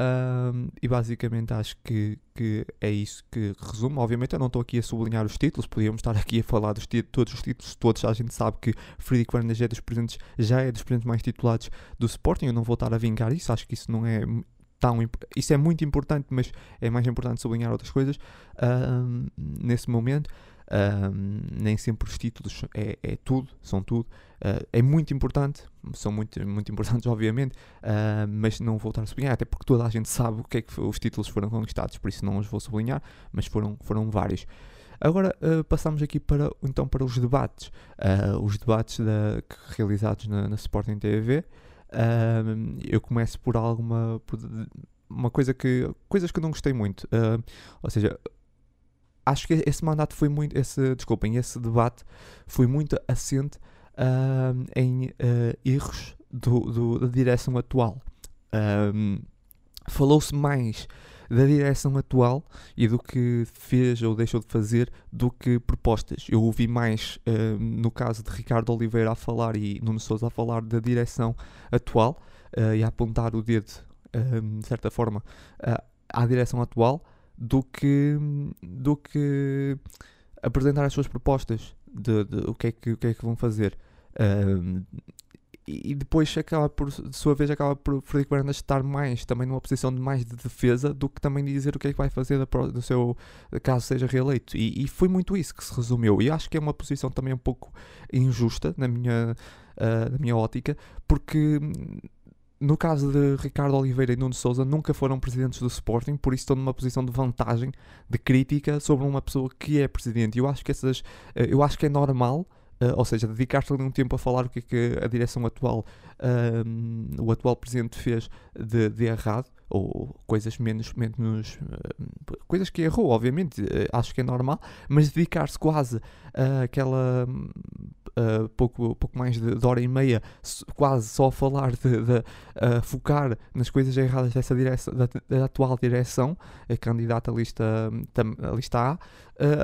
um, e basicamente acho que, que é isso que resume. Obviamente eu não estou aqui a sublinhar os títulos, podíamos estar aqui a falar dos todos os títulos, todos a gente sabe que Frederico Fernandes é dos presentes, já é dos presentes mais titulados do Sporting, eu não vou estar a vingar isso, acho que isso não é tão isso é muito importante, mas é mais importante sublinhar outras coisas um, nesse momento. Um, nem sempre os títulos é, é tudo, são tudo. Uh, é muito importante, são muito, muito importantes, *laughs* obviamente, uh, mas não vou estar a sublinhar, até porque toda a gente sabe o que é que os títulos foram conquistados, por isso não os vou sublinhar, mas foram, foram vários. Agora uh, passamos aqui para, então, para os debates. os debates da, realizados na, na Sporting TV. eu começo por alguma. Por uma coisa que. coisas que eu não gostei muito. ou seja, acho que esse mandato foi muito, esse, desculpem, esse debate foi muito assente em uh, erros do, do, da direção atual. Um, Falou-se mais da direção atual e do que fez ou deixou de fazer do que propostas. Eu ouvi mais uh, no caso de Ricardo Oliveira a falar e Nuno Souza a falar da direção atual uh, e a apontar o dedo, de certa forma, à direção atual do que, do que apresentar as suas propostas de, de, o, que é que, o que é que vão fazer. Um, e depois acaba por, de sua vez, acaba por Frederico Varandas estar mais também numa posição de mais de defesa do que também dizer o que é que vai fazer do seu caso seja reeleito. E, e foi muito isso que se resumiu. E acho que é uma posição também um pouco injusta na minha, uh, na minha ótica, porque no caso de Ricardo Oliveira e Nuno Souza, nunca foram presidentes do Sporting, por isso estão numa posição de vantagem, de crítica sobre uma pessoa que é presidente. Eu acho que essas, eh, eu acho que é normal, uh, ou seja, dedicar-se algum tempo a falar o que é que a direção atual, uh, o atual presidente fez de, de errado, ou coisas menos, menos uh, coisas que errou, obviamente, acho que é normal, mas dedicar-se quase àquela uh, pouco, pouco mais de, de, hora e meia, quase só a falar de, de uh, focar nas coisas erradas dessa direção, da, da atual direção, a candidata à lista, a lista A, uh,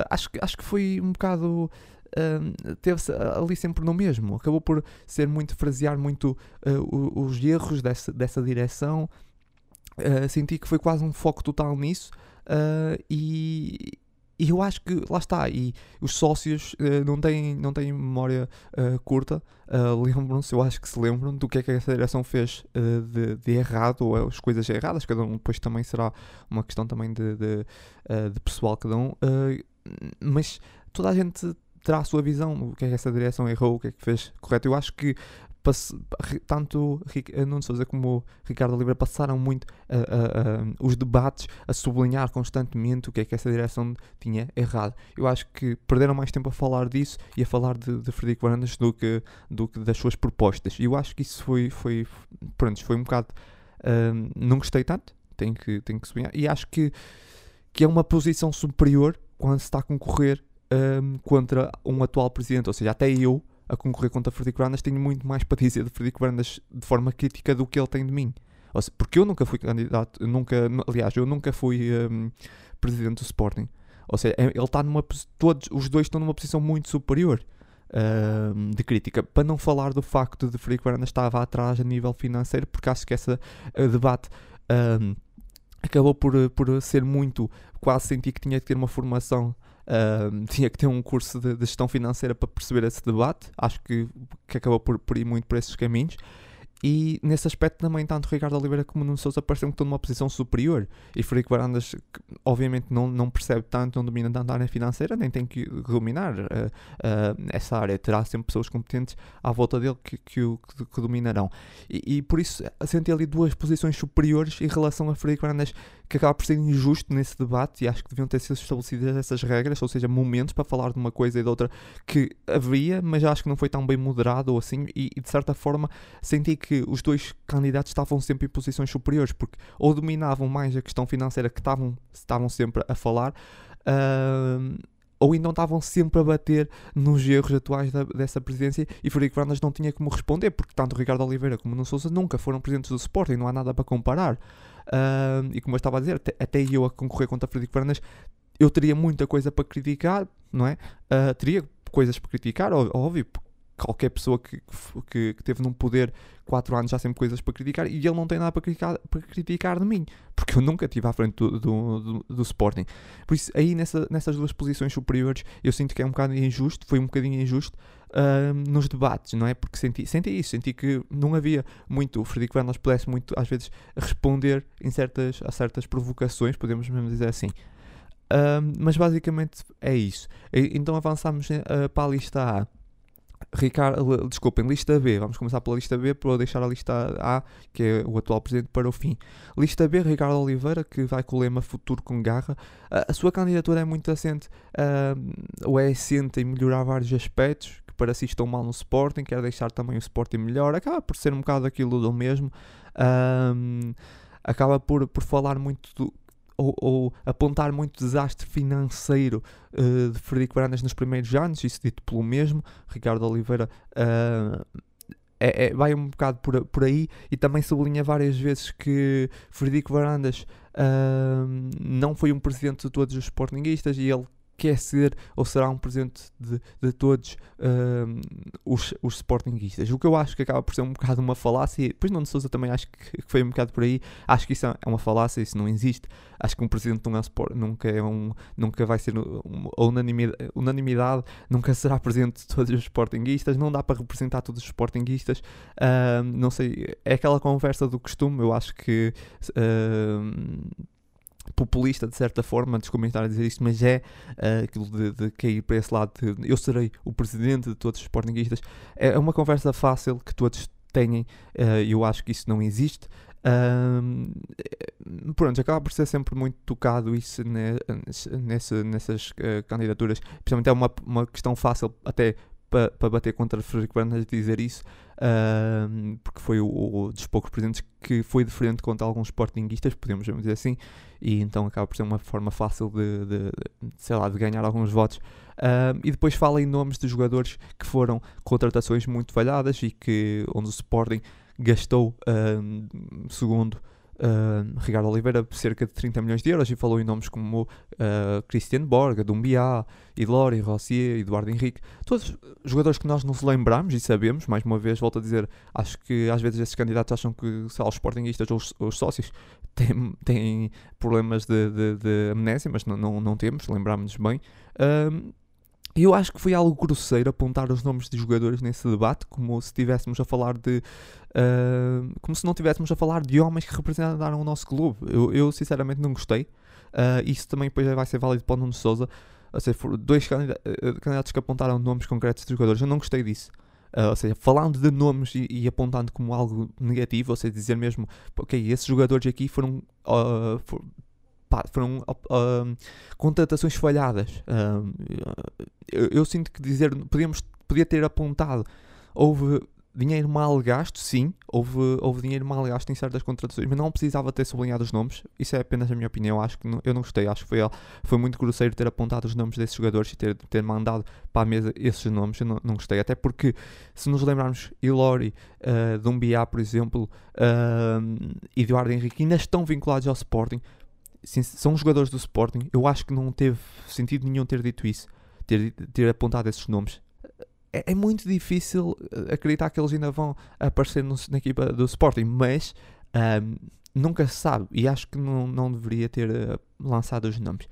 acho, acho que foi um bocado. Uh, teve-se ali sempre no mesmo. Acabou por ser muito, frasear muito os erros dessa, dessa direção. Senti que foi quase um foco total nisso. e, e eu acho que, lá está, e os sócios uh, não, têm, não têm memória uh, curta, uh, *laughs* lembram-se, eu acho que se lembram do que é que essa direção fez de, de, errado, ou as coisas erradas, cada um depois também será uma questão também de, de, de pessoal, cada um, mas toda a gente terá a sua visão, o que é que essa direção errou, o que é que fez correto. Eu acho que tanto Nuno Souza como Ricardo Oliveira passaram muito os debates a sublinhar constantemente o que é que essa direção tinha errado. Eu acho que perderam mais tempo a falar disso e a falar de, de Frederico Varandas do que, do que das suas propostas. E eu acho que isso foi, foi, pronto, foi um bocado. não gostei tanto, tenho que, tenho que sublinhar. E acho que, que é uma posição superior quando se está a concorrer um, contra um atual presidente. Ou seja, até eu a concorrer contra Frederico Brandas, tenho muito mais para dizer de Frederico Brandas de forma crítica do que ele tem de mim. Seja, porque eu nunca fui candidato, nunca, aliás, eu nunca fui um, presidente do Sporting. Ou seja, é, ele está numa todos os dois estão numa posição muito superior um, de crítica. Para não falar do facto de Frederico Brandas estava atrás a nível financeiro, porque acho que esse debate um, acabou por, por ser muito, quase senti que tinha que ter uma formação *laughs* Tinha que ter um curso de, de, gestão financeira para perceber esse debate. Acho que, que acabou por, por ir muito por esses caminhos. E nesse aspecto também, tanto Ricardo Oliveira como Nuno Souza parecem que estão numa posição superior. E Frederico Varandas, obviamente, não, não percebe tanto, não domina tanto a área financeira, nem tem que dominar uh, uh, essa área. Terá sempre pessoas competentes à volta dele que, que, que, que dominarão. E, e, por isso senti ali duas posições superiores em relação a Frederico Varandas, que acaba por ser injusto nesse debate. E acho que deviam ter sido estabelecidas essas regras, ou seja, momentos para falar de uma coisa e de outra que havia, mas acho que não foi tão bem moderado ou assim. E, e de certa forma senti que que os dois candidatos estavam sempre em posições superiores, porque ou dominavam mais a questão financeira que estavam, estavam sempre a falar, uh, ou então estavam sempre a bater nos erros atuais da, dessa presidência e Frederico Varandas não tinha como responder, porque tanto Ricardo Oliveira como Nuno Sousa nunca foram presidentes do Sporting, não há nada para comparar. Uh, e como eu estava a dizer, até, até eu a concorrer contra Frederico Varandas, eu teria muita coisa para criticar, não é? Uh, teria coisas para criticar, óbvio, qualquer pessoa que, que, que teve num poder 4 anos já sempre coisas para criticar e ele não tem nada para criticar, para criticar de mim, porque eu nunca estive à frente do, do, do, do, Sporting. Por isso, aí nessa, nessas duas posições superiores, eu sinto que é um bocado injusto, foi um bocadinho injusto uh, nos debates, não é? Porque senti, senti isso, senti que não havia muito, o Frederico Vandas pudesse muito, às vezes, responder em certas, a certas provocações, podemos mesmo dizer assim. Uh, mas basicamente é isso. Então avançamos uh, para a lista A. Ricardo, desculpem, lista B. Vamos começar pela lista B para deixar a lista A, que é o atual presidente, para o fim. Lista B, Ricardo Oliveira, que vai com o lema Futuro com Garra. A, a sua candidatura é muito assente, uh, ou é assente em melhorar vários aspectos, que para si estão mal no Sporting, quer deixar também o Sporting melhor. Acaba por ser um bocado aquilo do mesmo. Um, acaba por, por falar muito do, ou, ou, apontar muito desastre financeiro uh, de Frederico Varandas nos primeiros anos, isso dito pelo mesmo, Ricardo Oliveira uh, é, é, vai um bocado por, por aí e também sublinha várias vezes que Frederico Varandas uh, não foi um presidente de todos os sportinguistas e ele quer ser ou será um presente de, de todos um, os, os Sportingistas. O que eu acho que acaba por ser um bocado uma falácia, e depois não Souza também acho que, foi um bocado por aí, acho que isso é uma falácia, isso não existe. Acho que um presidente não é sport, nunca, é um, nunca vai ser uma unanimidade, unanimidade, nunca será presente de todos os Sportingistas, não dá para representar todos os Sportingistas. Um, não sei, é aquela conversa do costume, eu acho que. Um, populista de certa forma, desculpem estar a dizer isto, mas é uh, aquilo de, de, cair para esse lado de eu serei o presidente de todos os sportinguistas. É, é uma conversa fácil que todos têm uh, eu acho que isso não existe. Uh, pronto, acaba por ser sempre muito tocado isso ne, nessa, nessas uh, candidaturas, principalmente é uma, uma questão fácil até para pa bater contra Frederico Bernardes dizer isso, uh, porque foi o, o, dos poucos presidentes que foi diferente contra alguns sportinguistas, podemos dizer assim, e então acaba por ser uma forma fácil de, de, de sei lá, de ganhar alguns votos. Uh, e depois fala em nomes de jogadores que foram contratações muito falhadas e que onde o Sporting gastou, segundo uh, Ricardo Oliveira cerca de 30 milhões de euros e falou em nomes como uh, Christian Borga, Dumbiá, Idlori, Rossier, Eduardo Henrique, todos jogadores que nós não se lembramos e sabemos, mais uma vez volto a dizer, acho que às vezes esses candidatos acham que sei os ou os, os sócios *laughs* têm, têm problemas de, de, de amnésia, mas não, não, não temos, lembramos-nos bem. Uh, eu acho que foi algo grosseiro apontar os nomes de jogadores nesse debate, como se estivéssemos a falar de. Uh, como se não estivéssemos a falar de homens que representaram o nosso clube. Eu, eu sinceramente não gostei. Uh, isso também depois vai ser válido para o Nuno Souza. Ou seja, foram dois ah, candidatos que apontaram nomes concretos de jogadores. Eu não gostei disso. Uh, ou seja, falando de nomes e, e, apontando como algo negativo, ou seja, dizer mesmo, ok, esses jogadores aqui foram, uh, pá, foram contratações falhadas. Eu, eu, sinto que dizer, podíamos, podia ter apontado, houve dinheiro mal gasto, sim, houve, houve dinheiro mal gasto em certas contratações, mas não precisava ter sublinhado os nomes. Isso é apenas a minha opinião. Acho que não, eu não gostei. Acho que foi, foi muito grosseiro ter apontado os nomes desses jogadores e ter, ter mandado para a mesa esses nomes. Eu não, não gostei. Até porque, se nos lembrarmos, Ilori, uh, Dumbiá, por exemplo, uh, Eduardo Henrique, ainda estão vinculados ao Sporting são jogadores do Sporting. Eu acho que não teve sentido nenhum ter dito isso, ter, ter apontado esses nomes. É, é muito difícil eh, acreditar que eles ainda vão aparecer no, na equipa do Sporting, mas um, nunca se sabe e acho que não, não deveria ter uh, lançado os nomes.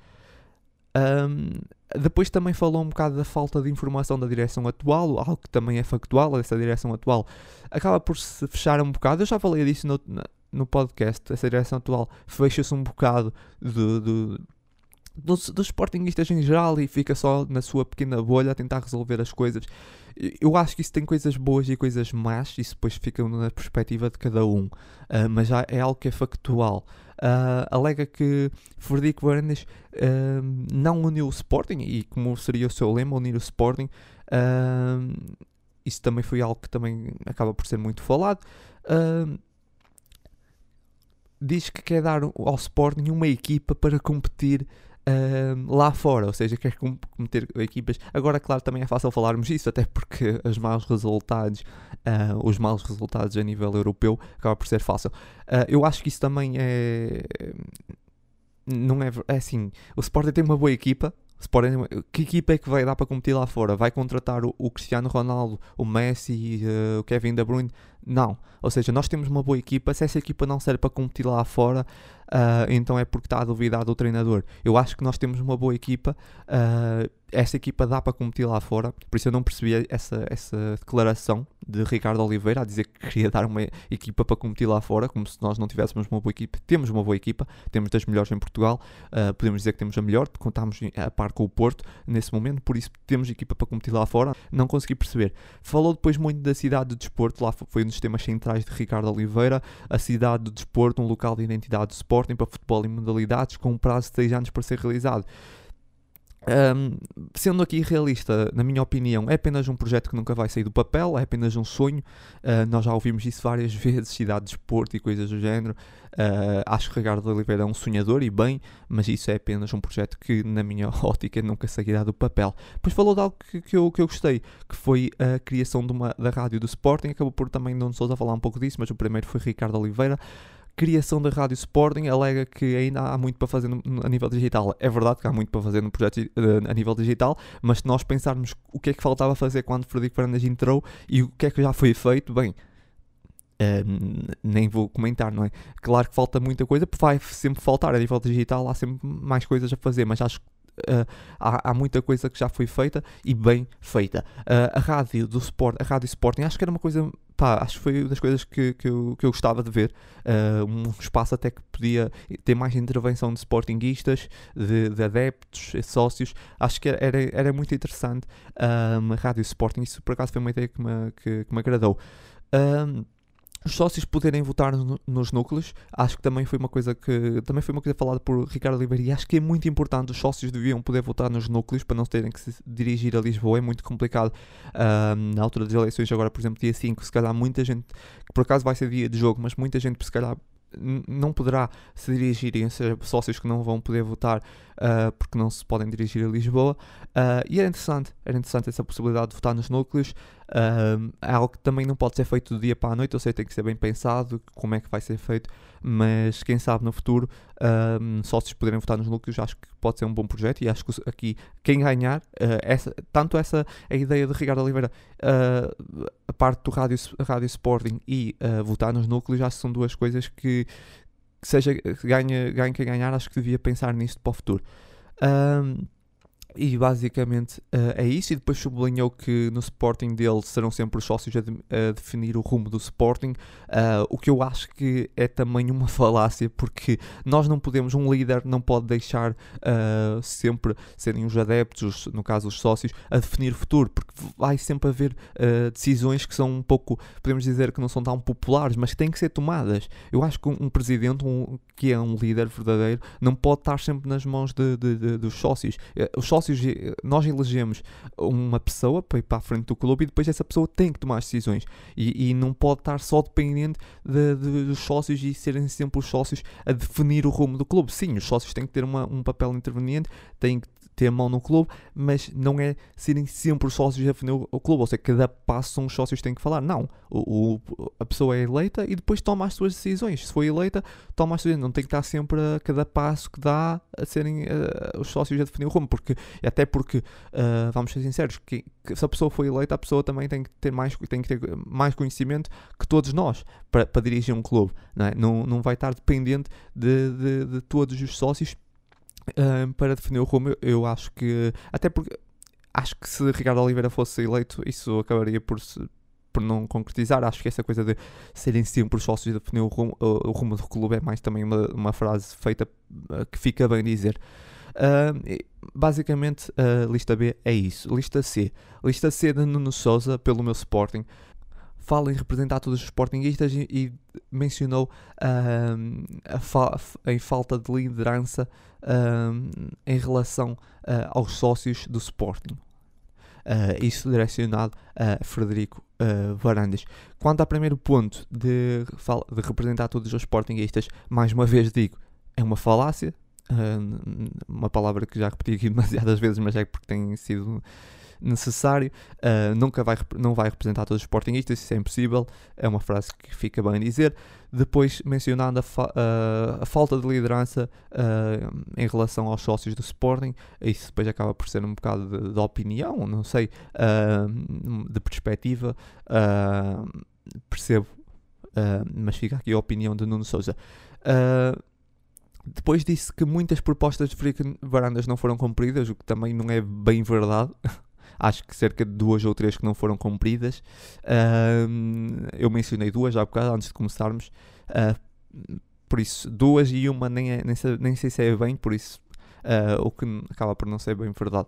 Um, depois também falou um bocado da falta de informação da direção atual, algo que também é factual, essa direção atual acaba por se fechar um bocado. Eu já falei disso no, no podcast, essa direção atual fecha-se um bocado do, do, dos, dos sportinguistas em geral e fica só na sua pequena bolha a tentar resolver as coisas. Eu acho que isso tem coisas boas e coisas más, isso depois fica na perspectiva de cada um, uh, mas já é algo que é factual. Uh, alega que Frederico Varandas uh, não uniu o Sporting, e como seria o seu lema, unir o Sporting, isso também foi algo que também acaba por ser muito falado diz que quer dar ao Sporting uma equipa para competir uh, lá fora, ou seja, quer cometer equipas. Agora, claro, também é fácil falarmos isso, até porque os maus resultados, uh, os maus resultados a nível europeu, acaba por ser fácil. Uh, eu acho que isso também é. Não é, é assim, o Sporting tem uma boa equipa, Sporting, que equipa é que vai dar para competir lá fora? Vai contratar o, o Cristiano Ronaldo, o Messi, uh, o Kevin De Bruyne? Não. Ou seja, nós temos uma boa equipa. Se essa equipa não serve para competir lá fora, uh, então é porque está a duvidar do treinador. Eu acho que nós temos uma boa equipa. Uh, essa equipa dá para competir lá fora. Por isso eu não percebi essa, essa declaração de Ricardo Oliveira a dizer que queria dar uma equipa para competir lá fora, como se nós não tivéssemos uma boa equipa. Temos uma boa equipa, temos das melhores em Portugal. Uh, podemos dizer que temos a melhor, contamos a par com o Porto nesse momento, por isso temos equipa para competir lá fora. Não consegui perceber. Falou depois muito da cidade do desporto, lá foi um dos temas centrais de Ricardo Oliveira. A cidade do desporto, um local de identidade do Sporting para futebol e modalidades, com um prazo de 6 anos para ser realizado. Um, sendo aqui realista, na minha opinião, é apenas um projeto que nunca vai sair do papel, é apenas um sonho. Uh, nós já ouvimos isso várias *laughs* vezes, cidade de esporte e coisas do género. Uh, acho que Ricardo Oliveira é um sonhador e bem, mas isso é apenas um projeto que, na minha *laughs* ótica, nunca sairá do papel. Depois falou de algo que, que, eu, que eu gostei, que foi a criação de uma, da rádio do Sporting. Acabou por também Nuno Souza falar um pouco disso, mas o primeiro foi Ricardo Oliveira criação da Rádio Sporting alega que ainda há muito para fazer no, a nível digital. É verdade que há muito para fazer no projeto uh, a nível digital, mas se nós pensarmos o que é que faltava fazer quando Frederico Fernandes entrou e o que é que já foi feito, bem, uh, nem vou comentar, não é? Claro que falta muita coisa, vai sempre faltar a nível digital, há sempre mais coisas a fazer, mas acho que Uh, há, há, muita coisa que já foi feita e bem feita. Uh, a rádio do Sport, a rádio Sporting, acho que era uma coisa, pá, acho que foi uma das coisas que, que, eu, que eu gostava de ver. Uh, um espaço até que podia ter mais intervenção de sportinguistas, de, de adeptos, sócios. Acho que era, era muito interessante a rádio Sporting. Isso por acaso foi uma ideia que me, que, que me agradou os sócios poderem votar no, nos núcleos, acho que também foi uma coisa que também foi uma coisa falada por Ricardo Oliveira e acho que é muito importante, os sócios deviam poder votar nos núcleos para não terem que se dirigir a Lisboa, é muito complicado uh, na altura das eleições, agora por exemplo dia 5, se calhar muita gente, que por acaso vai ser dia de jogo, mas muita gente se calhar não poderá se dirigir, ser sócios que não vão poder votar uh, porque não se podem dirigir a Lisboa. Uh, e era interessante, era interessante essa possibilidade de votar nos núcleos. Uh, é algo que também não pode ser feito do dia para a noite, eu sei que tem que ser bem pensado como é que vai ser feito, mas quem sabe no futuro uh, sócios poderem votar nos núcleos, acho que pode ser um bom projeto e acho que aqui quem ganhar, uh, essa, tanto essa a ideia de Ricardo Oliveira, uh, a parte do rádio, rádio Sporting e votar nos núcleos, acho que são duas coisas que, que seja ganha, ganha quem ganhar, acho que devia pensar nisto para o futuro. E basicamente uh, é isso. E depois sublinhou que no Sporting dele serão sempre os sócios a, de, a definir o rumo do Sporting. Uh, o que eu acho que é também uma *laughs* falácia, porque nós não podemos, um líder não pode deixar uh, sempre serem os adeptos, no caso os sócios, a definir o futuro, porque vai sempre haver decisões que são um pouco, podemos dizer que não são tão populares, mas que têm que ser tomadas. Eu acho que um, um presidente, um, que é um líder verdadeiro, não pode estar sempre nas mãos de, de, dos sócios. Os sócios nós elegemos uma pessoa para ir para a frente do clube e depois essa pessoa tem que tomar as decisões e, e não pode estar só dependente de, de, dos sócios e serem sempre os sócios a definir o rumo do clube. Sim, os sócios têm que ter uma, um papel interveniente, têm que ter mão no clube, mas não é serem sempre os sócios a definir o clube, ou seja, cada passo são os sócios que têm que falar. Não, o, o, a pessoa é eleita e depois toma as suas decisões. Se foi eleita, toma as suas decisões. Não tem que estar sempre a cada passo que dá a serem uh, os sócios a definir o rumo, porque, até porque, uh, vamos ser sinceros, que, que, se a pessoa foi eleita, a pessoa também tem que ter mais, tem que ter mais conhecimento que todos nós para, para dirigir um clube. Não, é? não, não vai estar dependente de, de, de todos os sócios para definir o rumo. Eu, eu, acho que, até porque acho que se Ricardo Oliveira fosse eleito, isso acabaria por se, por não concretizar. Acho que essa coisa de serem sempre os sócios de definir o rumo, o, rumo do clube é mais também uma, uma frase feita uh, que fica bem dizer. Basicamente, a lista B é isso. Lista C. Lista C de Nuno Souza, pelo meu Sporting. Fala em representar todos os Sportingistas e, e mencionou uh, a fa em falta de liderança em relação aos sócios do Sporting. isso direcionado a Frederico Varandas. Quanto ao primeiro ponto de, de representar todos os Sportingistas, mais uma vez digo, é uma falácia, Uh, uma palavra que já repeti aqui *laughs* demasiadas vezes, mas é porque tem sido necessário. Uh, nunca vai, não vai representar todos os Sportingistas, isso é impossível. É uma frase que fica bem a dizer. Depois, mencionando a, fa uh, a falta de liderança em relação aos sócios do Sporting, isso depois acaba por ser um bocado de, de opinião, não sei, de perspectiva. percebo, mas fica aqui a opinião de Nuno Souza. Uh, depois disse que muitas propostas de Varandas não foram cumpridas, o que também não é bem verdade. *laughs* Acho que cerca de duas ou três que não foram cumpridas. Uh, eu mencionei duas já há bocado, antes de começarmos. Uh, por isso, duas e uma nem, é, nem, sei, nem sei se é bem, por isso, uh, o que acaba por não ser bem verdade.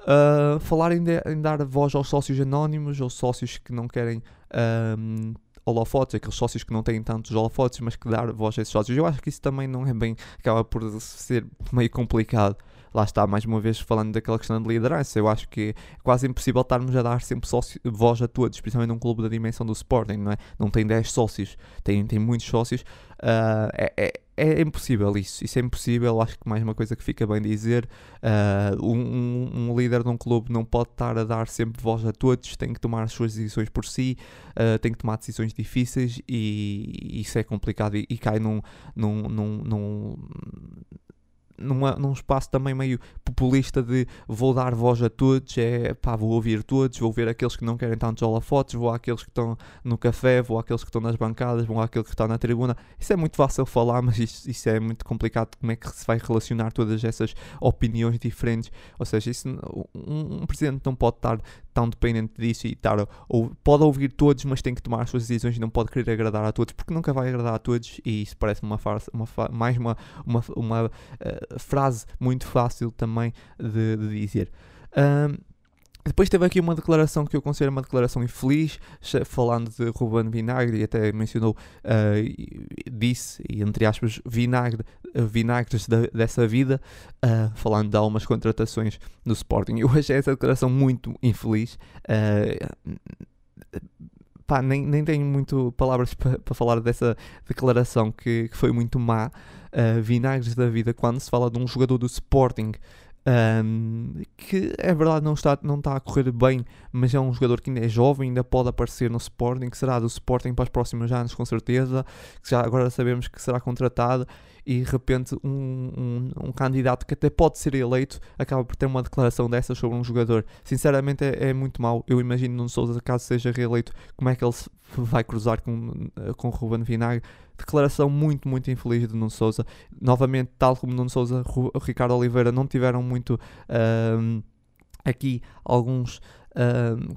Uh, falar em, de, em, dar voz aos sócios anónimos ou sócios que não querem holofotes, aqueles sócios que não têm tantos holofotes, mas que dar voz a esses sócios. Eu acho que isso também não é bem, acaba por ser meio complicado. Lá está, mais uma vez, falando daquela questão de liderança. Eu acho que é quase impossível estarmos a dar sempre sócio, voz a todos, principalmente num clube da dimensão do Sporting, não é? Não tem 10 sócios, tem, tem muitos sócios. Uh, é, é é impossível isso, isso é impossível, acho que mais uma coisa que fica bem dizer, uh, um, um, líder de um clube não pode estar a dar sempre voz a todos, tem que tomar as suas decisões por si, uh, tem que tomar decisões difíceis e, isso é complicado e, e cai num, num, num, num numa, num espaço também meio populista de vou dar voz a todos, é pá, vou ouvir todos, vou ver aqueles que não querem tantos holofotes, vou àqueles que estão no café, vou àqueles que estão nas bancadas, vou àquele que está na tribuna. Isso é muito fácil falar, mas isso, isso é muito complicado. Como é que se vai relacionar todas essas opiniões diferentes? Ou seja, isso, um, um presidente não pode estar tão dependente disso e estar, ou pode ouvir todos, mas tem que tomar as suas decisões e não pode querer agradar a todos, porque nunca vai agradar a todos e isso parece uma farsa, uma, mais uma, uma, uma uh, frase muito fácil também de, de dizer. Um, depois teve aqui uma declaração que eu considero uma declaração infeliz, falando de Ruben Vinagre, e até mencionou, uh, disse, e entre aspas, vinagre, uh, vinagres da, dessa vida, uh, falando de algumas contratações no Sporting. Eu achei essa declaração muito infeliz. Pá, nem, nem tenho muito palavras para pa falar dessa declaração que, que foi muito má. vinagres da vida, quando se fala de um jogador do Sporting um, que é verdade não está, não está a correr bem, mas é um jogador que ainda é jovem, ainda pode aparecer no Sporting, que será do Sporting para os próximos anos com certeza, que já agora sabemos que será contratado e de repente um, um, um, candidato que até pode ser eleito acaba por ter uma declaração dessas sobre um jogador. Sinceramente é, é muito mau. Eu imagino Nuno Souza, caso seja reeleito, como é que ele vai cruzar com, com Ruben Vinagre. Declaração muito, muito infeliz de Nuno Souza. Novamente, tal como Nuno Souza, Ricardo Oliveira não tiveram muito um, aqui alguns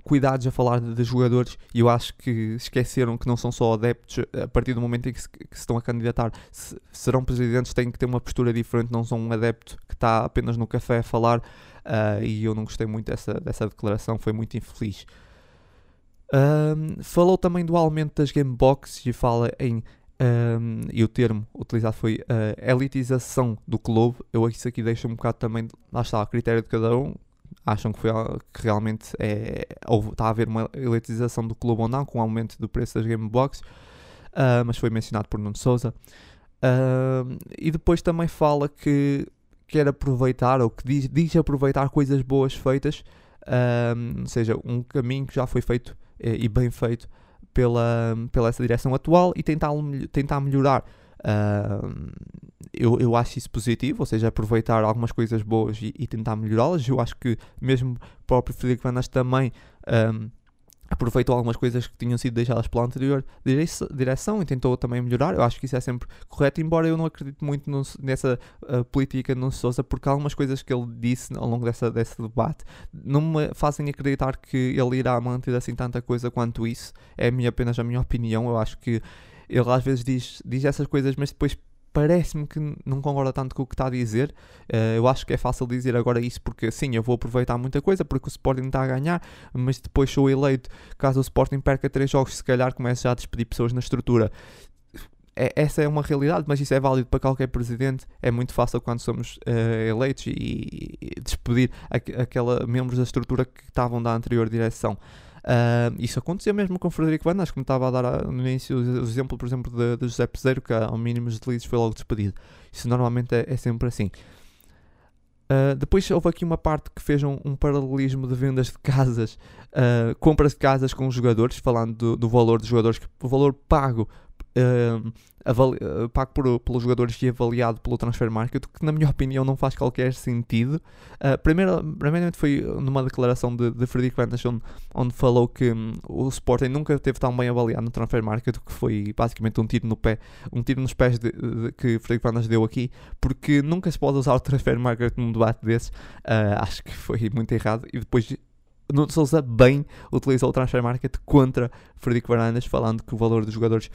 cuidados a falar de, de, jogadores e eu acho que esqueceram que não são só adeptos a partir do momento em que se, que se estão a candidatar se, serão presidentes têm que ter uma postura diferente não são um adepto que está apenas no café a falar uh, e eu não gostei muito dessa, dessa declaração foi muito infeliz uh, falou também do aumento das gamebox e fala em um, e o termo utilizado foi uh, elitização do clube. Eu isso aqui deixo um bocado também, lá está, a critério de cada um acham que, foi, que realmente é, houve, está a haver uma elitização do clube ou não, com o aumento do preço das Game Box, uh, mas foi mencionado por Nuno Souza. Uh, e depois também fala que quer aproveitar, ou que diz, diz aproveitar coisas boas feitas, uh, ou seja, um caminho que já foi feito e bem feito pela, pela essa direção atual e tentar, tentar melhorar. Eu, eu acho isso positivo, ou seja, aproveitar algumas coisas boas e, e tentar melhorá-las. Eu acho que mesmo o próprio Frederico Vanas também um, aproveitou algumas coisas que tinham sido deixadas pela anterior direção e tentou também melhorar. Eu acho que isso é sempre correto, embora eu não acredite muito no, nessa uh, política Sousa, porque algumas coisas que ele disse ao longo dessa, desse debate não me fazem acreditar que ele irá manter assim tanta coisa quanto isso. É minha, apenas a minha opinião. Eu acho que ele às vezes diz, diz essas coisas, mas depois parece-me que não concorda tanto com o que está a dizer. Uh, eu acho que é fácil dizer agora isso porque sim, eu vou aproveitar muita coisa porque o Sporting está a ganhar, mas depois sou eleito. Caso o Sporting perca três jogos, se calhar começa já a despedir pessoas na estrutura. É, essa é uma realidade, mas isso é válido para qualquer presidente. É muito fácil quando somos uh, eleitos e, e despedir aquela membros da estrutura que estavam da anterior direção. Uh, isso aconteceu mesmo com o Frederico Van como estava a dar no início o exemplo, por exemplo, de, de José Peseiro, que ao mínimo de deslizes foi logo despedido. Isso normalmente é, é sempre assim. Uh, depois houve aqui uma parte que fez um, um paralelismo de vendas de casas, uh, compras de casas com os jogadores, falando do, do valor dos jogadores, o valor pago uh, pago por, pelos jogadores e avaliado pelo transfer market, que na minha opinião não faz qualquer sentido. Uh, primeiro, primeiramente foi numa declaração de, de Frederico Vantas onde, falou que um, o Sporting nunca teve tão bem avaliado no transfer market, que foi basicamente um tiro no pé, um tiro nos pés de, de, que Frederico Vantas deu aqui, porque nunca se pode usar o transfer market num debate desses. Uh, acho que foi muito errado. E depois Nuno Souza bem utilizou o transfer market contra Frederico Varandas, falando que o valor dos jogadores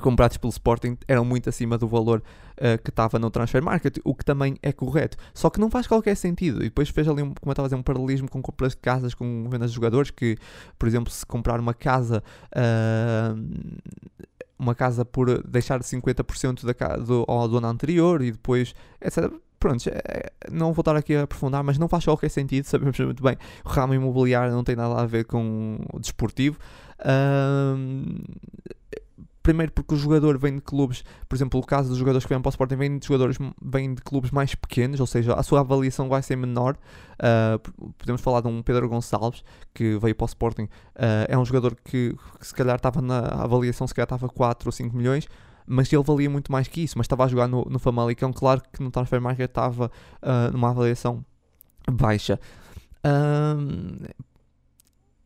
comprados pelo Sporting eram muito acima do valor uh, que estava no transfer market, o que também é correto. Só que não faz qualquer sentido. E depois fez ali, um, como eu estava a dizer, um paralelismo com compras de casas, com vendas de jogadores, que, por exemplo, se comprar uma casa. Uh, uma casa por deixar 50% da, do, ao dono anterior e depois, etc. Pronto, é, não vou estar aqui a aprofundar, mas não faz qualquer sentido. *laughs* Sabemos muito bem, o ramo imobiliário não tem nada a ver com o desportivo. Uh, primeiro porque o jogador vem de clubes, por exemplo, o caso dos jogadores que vêm para o Sporting vem de jogadores vêm de clubes mais pequenos, ou seja, a sua avaliação vai ser menor. Uh, podemos falar de um Pedro Gonçalves que veio para o Sporting, uh, é um jogador que, que, se calhar estava na avaliação, se calhar estava 4 ou 5 milhões. Mas ele valia muito mais que isso, mas estava a jogar no, no Famalicão, claro que no Transfer Market estava uh, numa avaliação baixa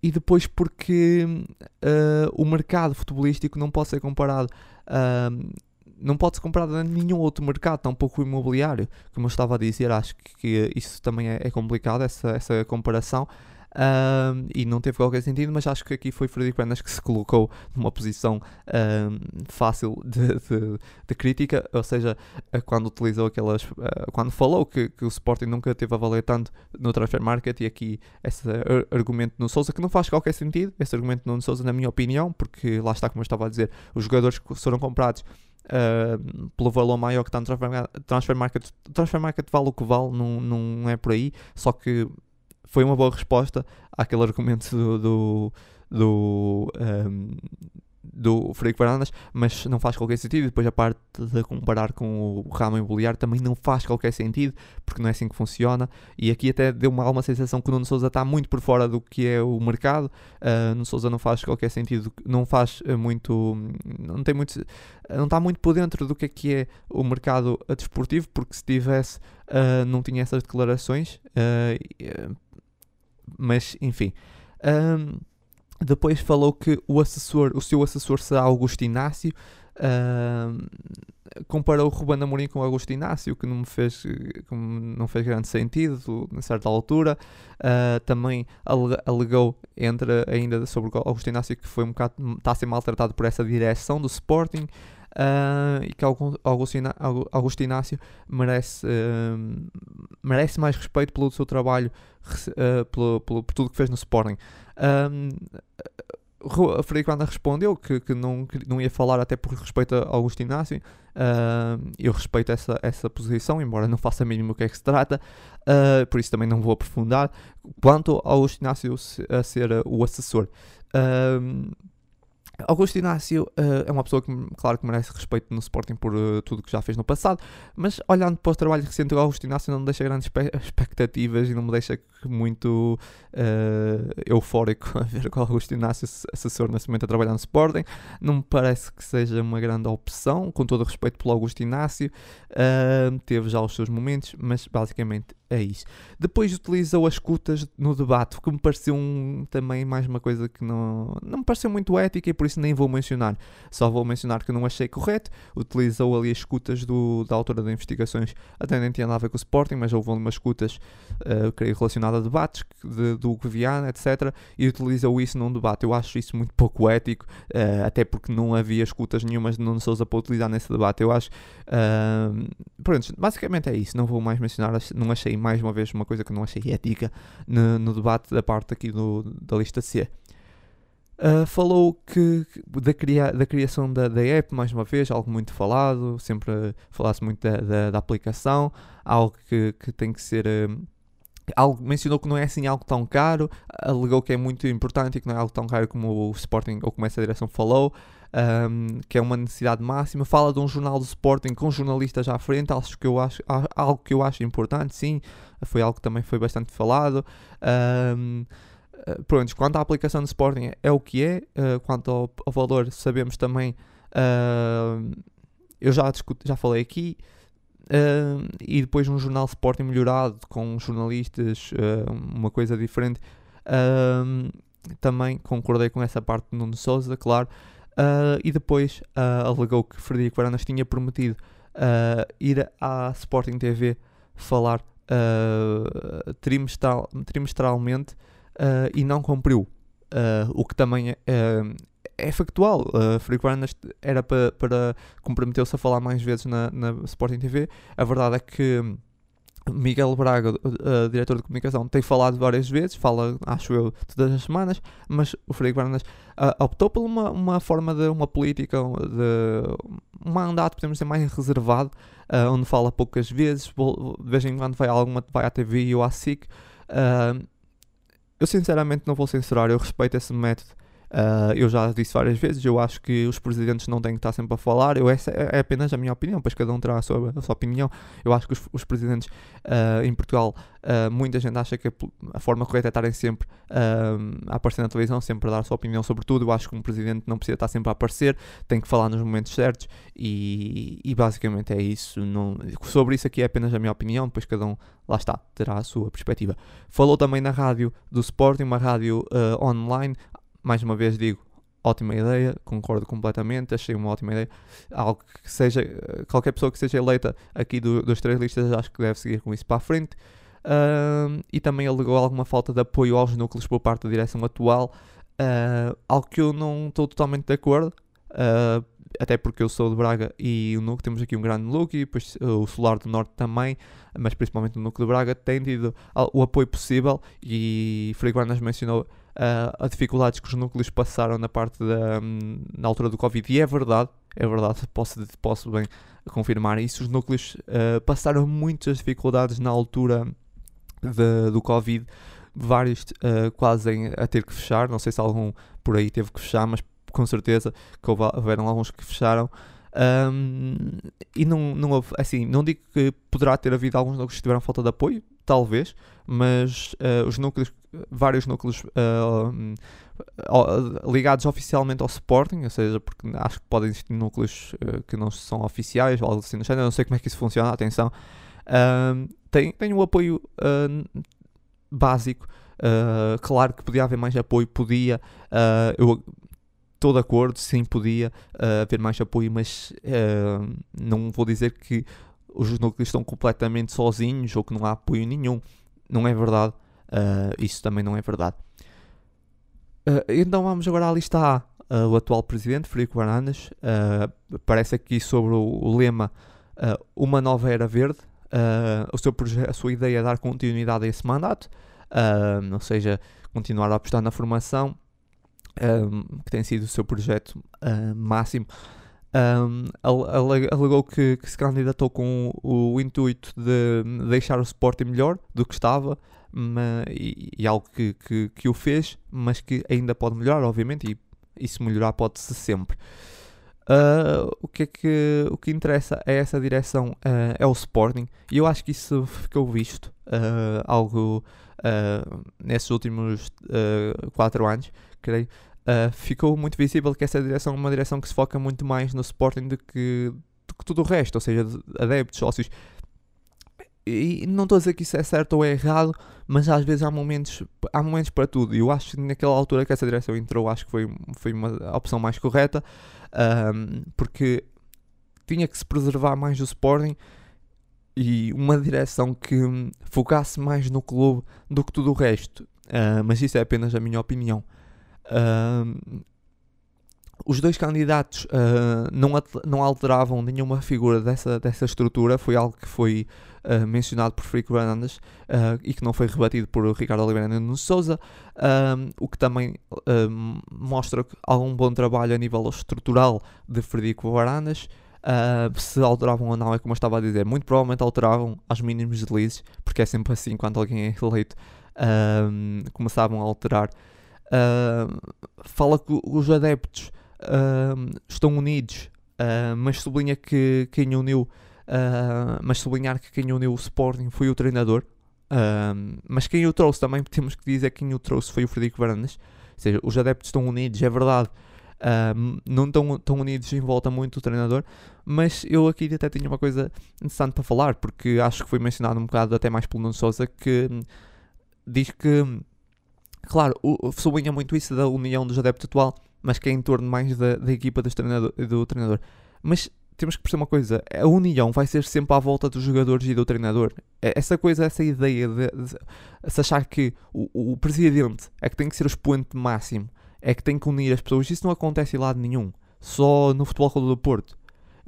e depois porque uh, o mercado futebolístico não pode ser comparado. Uh, não pode ser comparado a nenhum outro mercado, tampouco o imobiliário. Como eu estava a dizer, acho que isso também é, é complicado, essa, essa comparação e não teve qualquer sentido, mas acho que aqui foi Frederico Pérez que se colocou numa posição fácil de, de, de, crítica, ou seja, quando utilizou aquelas, uh, quando falou que, que, o Sporting nunca teve a valer tanto no transfer market e aqui esse argumento no Souza que não faz qualquer sentido, esse argumento no Souza na minha opinião, porque lá está como eu estava a dizer, os jogadores que foram comprados Uh, pelo valor maior que está no transfer, transfer market. Transfer market vale o que vale, não, não é por aí. Só que foi uma boa resposta àquele argumento do, do, do, um, do Frederico Varandas, mas não faz qualquer sentido. Depois a parte de comparar com o ramo imobiliário também não faz qualquer sentido, porque não é assim que funciona. E aqui até deu uma, uma sensação que o Nuno Souza está muito por fora do que é o mercado. Uh, Nuno Souza não faz qualquer sentido, não faz uh, muito, não tem muito, não está muito por dentro do que é que é o mercado desportivo, porque se tivesse, uh, não tinha essas declarações. Uh, mas enfim. Um, depois falou que o assessor, o seu assessor será Augusto Inácio. Um, comparou o Ruben Amorim com o Augusto Inácio, que não me fez, que não fez grande sentido a certa altura. Uh, também alegou entre ainda sobre o Augusto Inácio que foi um bocado, está a ser maltratado por essa direção do Sporting. Uh, e que Augusto Inácio merece, uh, merece mais respeito pelo seu trabalho, uh, pelo, pelo, por tudo que fez no Sporting. Uh, Frederico Anda respondeu que, que, não, que não ia falar até por respeito a Augusto Inácio. Uh, eu respeito essa, essa posição, embora não faça mínimo o que é que se trata, uh, por isso também não vou aprofundar. Quanto ao Augusto Inácio a ser o assessor, Augusto Inácio uh, é uma pessoa que, claro, que merece respeito no Sporting por uh, tudo que já fez no passado, mas olhando para o trabalho recente do Augusto Inácio não me deixa grandes expectativas e não me deixa muito uh, eufórico *laughs* a ver com o Augusto Inácio assessor nesse momento a trabalhar no Sporting. Não me parece que seja uma grande opção, com todo o respeito pelo Augusto Inácio. teve já os seus momentos, mas basicamente é isso. Depois utilizou as escutas no debate, que me pareceu um, também mais uma coisa que não, não me pareceu muito ética e por isso nem vou mencionar. Só vou mencionar que não achei correto. Utilizou ali as escutas do, da autora de investigações, até nem tinha nada a ver com o Sporting, mas houve umas escutas, uh, creio, relacionadas a debates de, do Guiana, etc. E utilizou isso num debate. Eu acho isso muito pouco ético, uh, até porque não havia escutas nenhumas de Nuno Souza para utilizar nesse debate. Eu acho. Uh, pronto, basicamente é isso. Não vou mais mencionar, não achei mais uma vez uma coisa que não achei ética no, no debate da parte aqui do, da lista C. Uh, falou que da, cria, da criação da, da app, mais uma vez, algo muito falado, sempre falasse muito da, da, da, aplicação, algo que, que tem que ser. Uh, algo, mencionou que não é assim algo tão caro, alegou que é muito importante e que não é algo tão caro como o Sporting ou como essa direção falou um, que é uma necessidade máxima. Fala de um jornal do Sporting com jornalistas à frente, acho que eu acho, algo que eu acho importante, sim, foi algo que também foi bastante falado. Um, ah, pronto, quanto à aplicação do Sporting é o que é, uh, quanto ao, ao, valor sabemos também, uh, eu já, discuto, já falei aqui, uh, e depois um jornal Sporting melhorado, com jornalistas, uma coisa diferente, também concordei com essa parte de Nuno Souza, claro, Uh, e depois uh, alegou que Frederico Varandas tinha prometido uh, ir à Sporting TV falar trimestral, trimestralmente e não cumpriu. o que também é, é factual. Uh, Frederico Varandas era para, para comprometeu-se a falar mais vezes na, na Sporting TV. A verdade é que Miguel Braga, uh, diretor de comunicação, tem falado várias vezes, fala, acho eu, todas as semanas, mas o Frederico Varandas uh, optou por uma, uma forma de uma política, de um mandato, podemos dizer, mais reservado, uh, onde fala poucas vezes, de vez em quando vai, alguma, vai à TV ou à SIC. eu sinceramente não vou censurar, eu respeito esse método Uh, eu já disse várias vezes, eu acho que os presidentes não têm que estar sempre a falar, eu, essa é apenas a minha opinião, pois cada um terá a sua, a sua opinião. Eu acho que os, os presidentes uh, em Portugal, uh, muita gente acha que a, a, forma correta é estarem sempre a aparecer na televisão, sempre a dar a sua opinião sobre tudo. Eu acho que um presidente não precisa estar sempre a aparecer, tem que falar nos momentos certos e, e basicamente é isso. Não, sobre isso aqui é apenas a minha opinião, depois cada um, lá está, terá a sua perspectiva. Falou também na rádio do Sporting, uma rádio online mais uma vez digo, ótima ideia, concordo completamente, achei uma ótima ideia. Algo que seja, qualquer pessoa que seja eleita aqui do, dos três listas, acho que deve seguir com isso para a frente. E também alegou alguma falta de apoio aos núcleos por parte da direção atual, uh, algo que eu não estou totalmente de acordo. Uh, até porque eu sou de Braga e o núcleo, temos aqui um grande núcleo, e depois o Solar do Norte também, mas principalmente o núcleo de Braga tem tido o apoio possível e Frei Guarnas mencionou uh, a dificuldades que os núcleos passaram na parte da um, na altura do Covid. E é verdade, é verdade, *laughs* posso, posso bem confirmar isso. Os núcleos uh, passaram muitas dificuldades na altura de, do Covid, vários uh, quase a ter que fechar. Não sei se algum por aí teve que fechar, mas com certeza que houveram alguns que fecharam. Um, e não, não houve, assim, não digo que poderá ter havido alguns que tiveram falta de apoio, talvez, mas uh, os núcleos, vários núcleos uh, ligados oficialmente ao Sporting, ou seja, porque acho que podem existir núcleos uh, que não são oficiais ou algo assim, não sei como é que isso funciona, atenção, tem, tem um apoio básico, claro que podia haver mais apoio, podia, eu estou de acordo, sim, podia haver mais apoio, mas não vou dizer que os núcleos estão completamente sozinhos ou que não há apoio nenhum. Não é verdade. Uh, isso também não é verdade. Uh, então vamos agora à lista A. Uh, o atual presidente, Frederico Varandas, aparece aqui sobre o, o lema Uma Nova Era Verde. o seu a sua ideia é dar continuidade a esse mandato, ou seja, continuar a apostar na formação, que tem sido o seu projeto máximo um, alegou que, que, se candidatou com o, intuito de deixar o Sporting melhor do que estava e, e, algo que, que, que, o fez, mas que ainda pode melhorar, obviamente, e, e se melhorar pode-se sempre. Uh, o, que é que, o que interessa é essa direção, uh, é o Sporting, e eu acho que isso ficou visto, uh, algo nesses últimos 4 anos, creio, uh, ficou muito visível que essa direção é uma direção que se foca muito mais no Sporting do que, do que tudo o resto, ou seja, adeptos, sócios. e não estou a dizer que isso é certo ou é errado, mas às vezes há momentos, há momentos para tudo. E eu acho que naquela altura que essa direção entrou, acho que foi, foi uma opção mais correta, um, porque tinha que se preservar mais do Sporting e uma direção que focasse mais no clube do que tudo o resto. Uh, mas isso é apenas a minha opinião. Os dois candidatos uh, não, não alteravam nenhuma figura dessa, dessa estrutura, foi algo que foi uh, mencionado por Frico Fernandes uh, e que não foi rebatido por Ricardo Oliveira Nuno Souza, o que também mostra algum bom trabalho a nível estrutural de Frederico Varandas. se alteravam ou não, é como eu estava a dizer, muito provavelmente alteravam aos mínimos deslizes, porque é sempre assim quando alguém é eleito, começavam a alterar. Fala que os adeptos uh, estão unidos, uh, mas sublinha que quem uniu, uh, mas sublinhar que quem uniu o Sporting foi o treinador. mas quem o trouxe também temos que dizer que quem o trouxe foi o Frederico Varandas. Ou seja, os adeptos estão unidos, é verdade. não estão tão unidos em volta muito o treinador, mas eu aqui até tinha uma coisa interessante para falar, porque acho que foi mencionado um bocado até mais pelo Nuno Souza, que diz que, claro, sublinha muito isso da união dos adeptos atual, mas que é em torno mais da, da equipa do treinador, do treinador. Mas temos que perceber uma coisa: a união vai ser sempre à volta dos jogadores e do treinador. Essa coisa, essa ideia de, de, de achar que o, o, presidente é que tem que ser o expoente máximo, é que tem que unir as pessoas, isso não acontece em lado nenhum, só no Futebol Clube do Porto.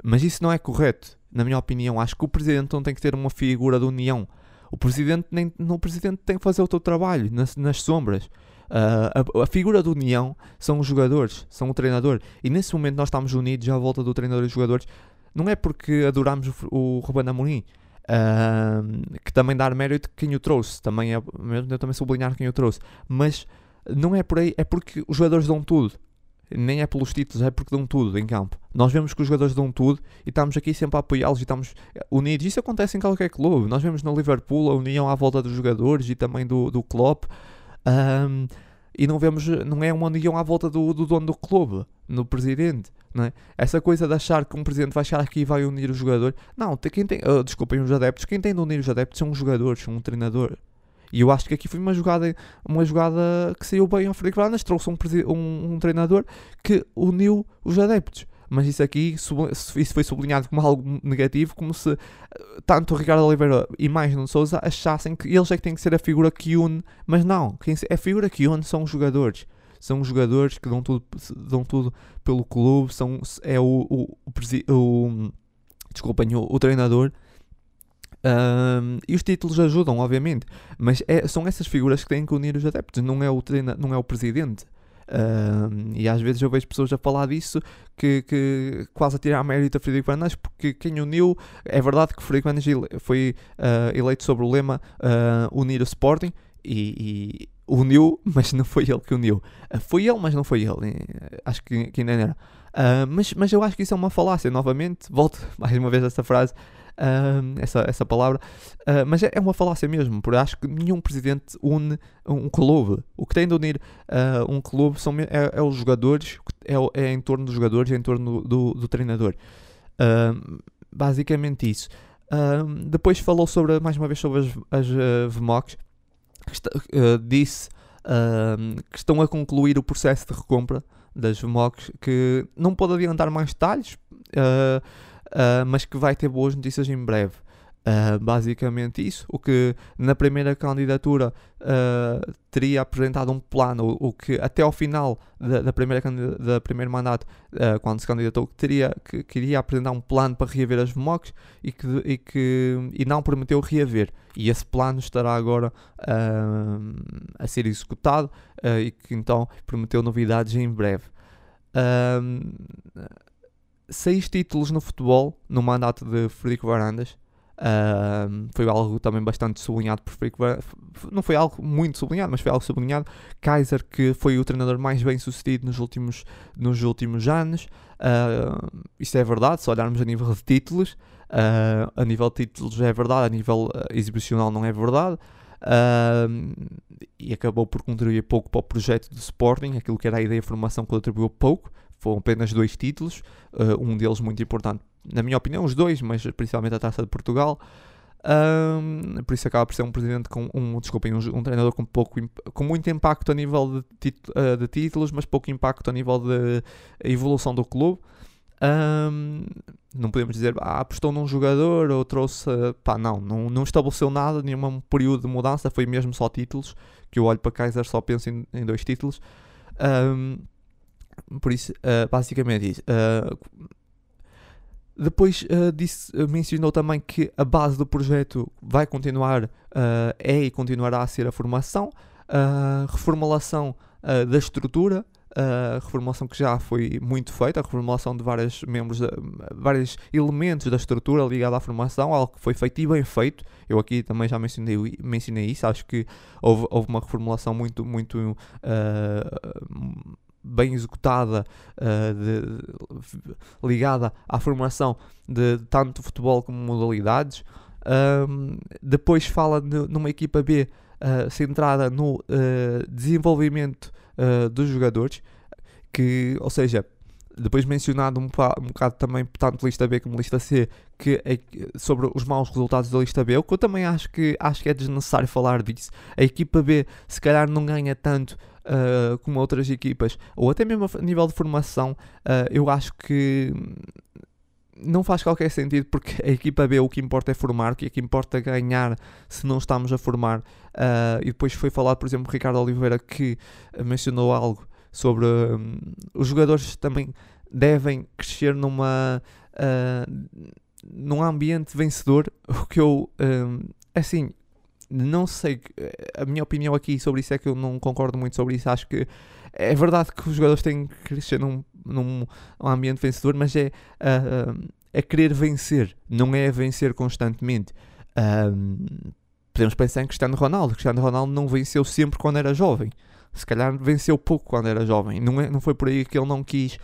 Mas isso não é correto, na minha opinião. Acho que o presidente não tem que ter uma figura de união. O presidente, nem, o presidente tem que fazer o seu trabalho nas, nas sombras. Uh, a, a, figura de união são os jogadores, são o treinador. E nesse momento nós estamos unidos à volta do treinador e dos jogadores. Não é porque adoramos o, o Ruben Amorim, uh, que também dá mérito quem o trouxe. Também é, eu também sublinhar quem o trouxe. Mas não é por aí, é porque os jogadores dão tudo. Nem é pelos títulos, é porque dão tudo em campo. Nós vemos que os jogadores dão tudo e estamos aqui sempre a apoiá-los e estamos unidos. Isso acontece em qualquer clube. Nós vemos no Liverpool a união à volta dos jogadores e também do, do Klopp. Um, e não vemos, não é uma união à volta do, do dono do clube, no presidente, é? Essa coisa de achar que um presidente vai chegar aqui e vai unir os jogadores, não, quem tem, uh, desculpem os adeptos, quem tem de unir os adeptos são os jogadores, são um treinador. E eu acho que aqui foi uma jogada, uma jogada que saiu bem ao Frederico Fernandes, trouxe um, um, um treinador que uniu os adeptos mas isso aqui isso foi sublinhado como algo negativo, como se eh, tanto o Ricardo Oliveira e mais Nuno Souza achassem que eles é que têm que ser a figura que une, mas não, quem, a figura que une são os jogadores. São os jogadores que dão tudo, dão tudo pelo clube, são, é o, o, o, o desculpem, o, o treinador. Um, e os títulos ajudam, obviamente, mas é, são essas figuras que têm que unir os adeptos, não é o, treina, não é o presidente. Uh, e às vezes eu vejo pessoas a falar disso que, que quase a tirar mérito a Frederico Fernandes, porque quem uniu, é verdade que Frederico Fernandes foi uh, eleito sobre o lema uh, unir o Sporting e, e, uniu, mas não foi ele que uniu. foi ele, mas não foi ele. Acho que, que ainda era. mas, mas eu acho que isso é uma falácia, novamente. Volto *laughs* mais uma vez a essa frase uh, essa, essa palavra, uh, mas é, é, uma falácia mesmo, porque acho que nenhum presidente une um clube. O que tem de unir uh, um clube são, é, é, os jogadores, é, é em torno dos jogadores, é em torno do, do, do treinador. basicamente isso. depois falou sobre, mais uma vez sobre as, as uh, VMOCs, disse que estão a concluir o processo de recompra das VMOCs, que não pode adiantar mais detalhes. Uh, uh, mas que vai ter boas notícias em breve. Uh, basicamente isso, o que na primeira candidatura uh, teria apresentado um plano, o que até ao final da, primeira da primeiro mandato, uh, quando se candidatou, teria, que queria apresentar um plano para reaver as MOCs e que, e que e não prometeu reaver. E esse plano estará agora a ser executado e que então prometeu novidades em breve seis títulos no futebol no mandato de Frederico Varandas. Uh, foi algo também bastante sublinhado por Frederico Varandas. Não foi algo muito sublinhado, mas foi algo sublinhado. Kaiser, que foi o treinador mais bem sucedido nos últimos, nos últimos anos. Uh, isso é verdade, se olharmos a nível de títulos. Uh, a nível de títulos é verdade, a nível exibicional não é verdade. e acabou por contribuir pouco para o projeto do Sporting, aquilo que era a ideia de formação contribuiu pouco foram apenas dois títulos, uh, um deles muito importante, na minha opinião, os dois, mas principalmente a Taça de Portugal. Um, por isso acaba por ser um presidente com um, desculpem, um, um treinador com pouco com muito impacto a nível de, uh, de títulos, mas pouco impacto a nível de evolução do clube. Um, não podemos dizer, ah, apostou num jogador ou trouxe. Pá, não, não, não estabeleceu nada, nenhum período de mudança, foi mesmo só títulos. Que eu olho para Kaiser só penso em, em dois títulos. Um, por isso, uh, basicamente isso. Uh, depois uh, disse, mencionou também que a base do projeto vai continuar, é e continuará a ser a formação, a reformulação da estrutura, a reformulação que já foi muito feita, a reformulação de vários membros, de, vários elementos da estrutura ligada à formação, algo que foi feito e bem feito. Eu aqui também já mencionei, mencionei isso, acho que houve, houve uma reformulação muito, muito uh, bem executada, uh, de, ligada à formação de tanto futebol como modalidades. Um, depois fala numa equipa B uh, centrada no uh, desenvolvimento dos jogadores, que, ou seja, depois mencionado um, um bocado também, tanto lista B como lista C, que é, sobre os maus resultados da lista B, o que eu também acho que, acho que é desnecessário falar disso. A equipa B se calhar não ganha tanto uh, como outras equipas, ou até mesmo a nível de formação, uh, eu acho que não faz qualquer sentido porque a equipa B o que importa é formar, o que, é que importa é ganhar se não estamos a formar. Uh, e depois foi falado, por exemplo, Ricardo Oliveira que mencionou algo sobre um, os jogadores também devem crescer numa uh, num ambiente vencedor. O que eu um, assim não sei a minha opinião aqui sobre isso é que eu não concordo muito sobre isso. Acho que é verdade que os jogadores têm que crescer num, num ambiente vencedor, mas é, uh, é querer vencer, não é vencer constantemente. Uh, podemos pensar em Cristiano Ronaldo. Cristiano Ronaldo não venceu sempre quando era jovem. Se calhar venceu pouco quando era jovem. Não, é, não foi por aí que ele não quis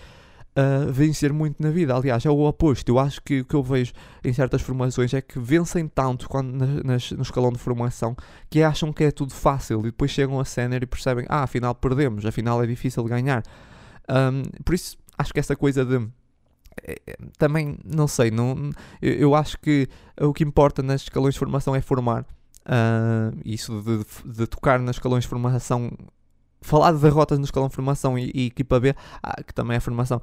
uh, vencer muito na vida. Aliás, é o oposto. Eu acho que o que eu vejo em certas formações é que vencem tanto quando, nas, no escalão de formação que acham que é tudo fácil e depois chegam a sénior e percebem, ah, afinal perdemos, afinal é difícil ganhar. Um, por isso, acho que essa coisa de eh, também não sei, não, eu, acho que o que importa nas escalões de formação é formar. Uh, isso de, de, de, tocar nas escalões de formação, falar de derrotas no escalão de formação e, e equipa B, ah, que também é formação,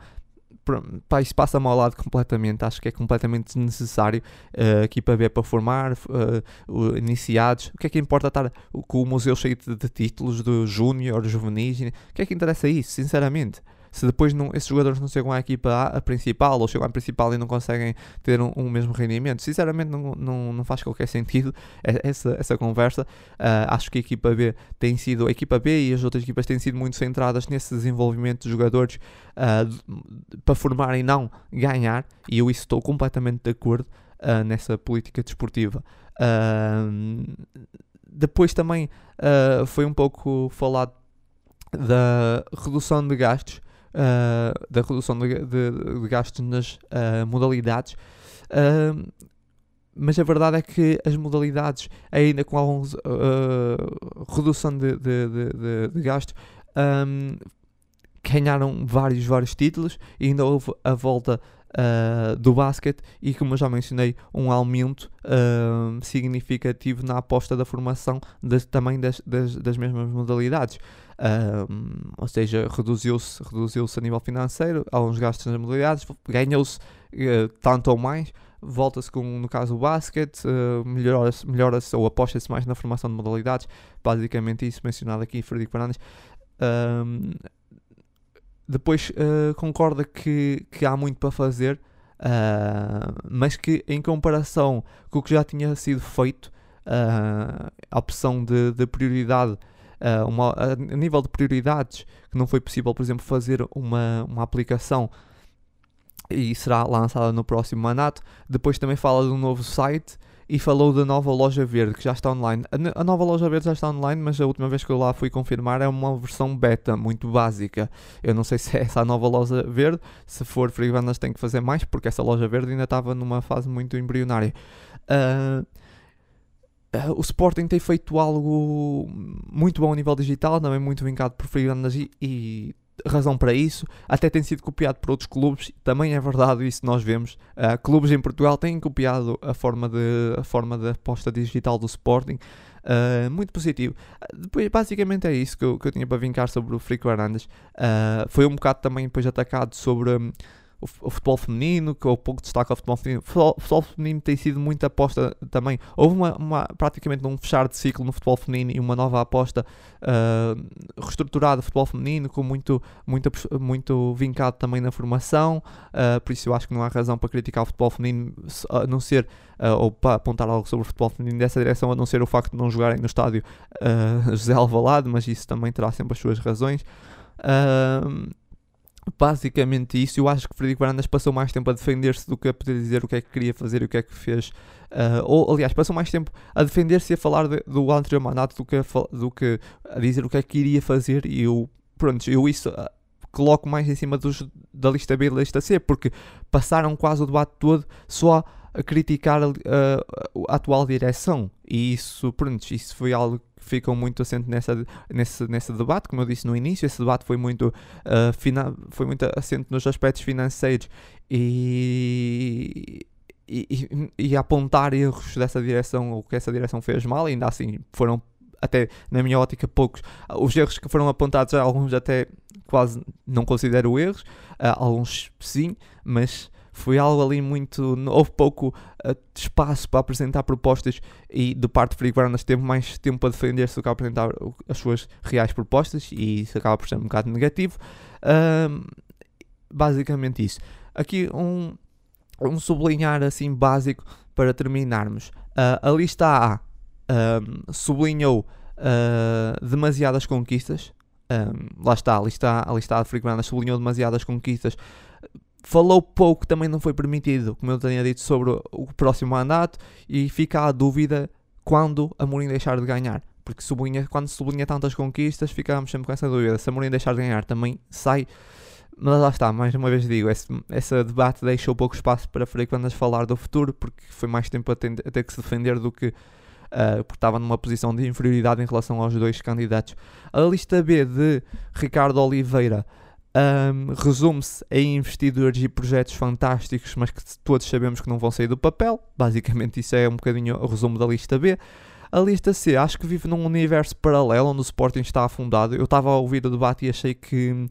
isso passa-me ao lado completamente. Acho que é completamente desnecessário uh, aqui para ver para formar uh, iniciados. O que é que importa estar com o museu cheio de, de títulos do Júnior, Juvenis? O que é que interessa isso, sinceramente? Se depois não, esses jogadores não chegam à equipa a, a principal ou chegam à principal e não conseguem ter um, um mesmo rendimento, sinceramente não, não, não, faz qualquer sentido *laughs* essa, essa conversa. Uh, acho que a equipa B tem sido, a equipa B e as outras equipas têm sido muito centradas nesse desenvolvimento de jogadores uh, para formar e não ganhar, e eu isso estou completamente de acordo uh, nessa política desportiva. depois também foi um pouco falado da redução de gastos uh, da redução de, de, de gastos nas uh, modalidades. Uh, mas a verdade é que as modalidades, ainda com alguma redução de, de, de gastos, um, ganharam vários, vários títulos e ainda houve a volta uh, do basquete e, como eu já mencionei, um aumento uh, significativo na aposta da formação das, também das, das, das mesmas modalidades. Uh, ou seja, reduziu-se reduziu a nível financeiro, alguns gastos nas modalidades, ganhou-se tanto ou mais, volta-se com, no caso, o basquete, uh, melhora-se melhora ou aposta-se mais na formação de modalidades, basicamente isso mencionado aqui, Frederico Fernandes. Uh, depois uh, concorda que, que há muito para fazer, uh, mas que em comparação com o que já tinha sido feito, uh, a opção de, de prioridade, uma, a nível de prioridades, que não foi possível, por exemplo, fazer uma, uma aplicação e será lançada no próximo mandato. Depois também fala de um novo site e falou da nova loja verde que já está online. A, a, nova loja verde já está online, mas a última vez que eu lá fui confirmar é uma versão beta muito básica. Eu não sei *laughs* se é essa a nova loja verde. Se for Free Bandas, tem que fazer mais porque essa loja verde ainda estava numa fase muito embrionária. Uh, Uh, o Sporting tem feito algo muito bom a nível digital, também muito vincado por Free e, e razão para isso, até tem sido copiado por outros clubes, também é verdade, isso nós vemos. Uh, clubes em Portugal têm copiado a forma de, a forma de aposta digital do Sporting. Uh, muito positivo. Depois, basicamente é isso que eu, que eu tinha para vincar sobre o Frico Hernandes. Uh, foi um bocado também depois atacado sobre. Um, o, futebol feminino, que o pouco destaque ao futebol feminino. O futebol, futebol feminino tem sido muita aposta também. Houve uma, uma, praticamente um fechar de ciclo no futebol feminino e uma nova aposta uh, reestruturada futebol feminino, com muito, muito, muito vincado também na formação. Uh, por isso eu acho que não há razão para criticar o futebol feminino, a não ser, uh, ou para apontar algo sobre o futebol feminino dessa direção, a não ser o facto de não jogarem no estádio *laughs* José Alvalade, mas isso também terá sempre as suas razões. Uh, basicamente isso. Eu acho que Frederico Varandas passou mais tempo a defender-se do que a poder dizer o que é que queria fazer e o que é que fez. Uh, ou, aliás, passou mais tempo a defender-se e a falar de, do anterior mandato do que, a, do que a dizer o que é que iria fazer. E eu, pronto, eu isso. Uh, coloco mais em cima dos, da lista B e da lista C, porque passaram quase o debate todo só a criticar a, a, a atual direção. E isso, pronto, isso foi algo ficam muito assente nessa, nesse, nesse debate, como eu disse no início, esse debate foi muito, uh, fina, foi muito assente nos aspectos financeiros. E, e, e, apontar erros dessa direção, o que essa direção fez mal, ainda assim foram até na minha ótica poucos, os erros que foram apontados, alguns até quase não considero erros, uh, alguns sim, mas foi algo ali muito. Houve pouco uh, espaço para apresentar propostas e de parte de Varandas teve mais tempo a defender-se do que apresentar as suas reais propostas e isso acaba por ser um bocado negativo. Uh, basicamente isso. Aqui um, um sublinhar assim básico para terminarmos. Uh, a lista A sublinhou ah, demasiadas conquistas. Um, lá está, a lista, a lista A de sublinhou demasiadas conquistas falou pouco, também não foi permitido, como eu tinha dito, sobre o próximo mandato e fica a dúvida quando a Mourinho deixar de ganhar. Porque sublinha, quando sublinha tantas conquistas, ficamos sempre com essa dúvida. Se a Mourinho deixar de ganhar, também sai. Mas lá está, mais uma vez digo, esse, esse debate deixou pouco espaço para Frederico Andas falar do futuro, porque foi mais tempo a, ter, a ter que se defender do que Uh, porque estava numa posição de inferioridade em relação aos dois candidatos. A lista B de Ricardo Oliveira um, resume-se em investidores e projetos fantásticos, mas que todos sabemos que não vão sair do papel. Basicamente, isso é um bocadinho o resumo da lista B. A lista C, acho que vive num universo paralelo onde o Sporting está afundado. Eu estava a ouvir o debate e achei que,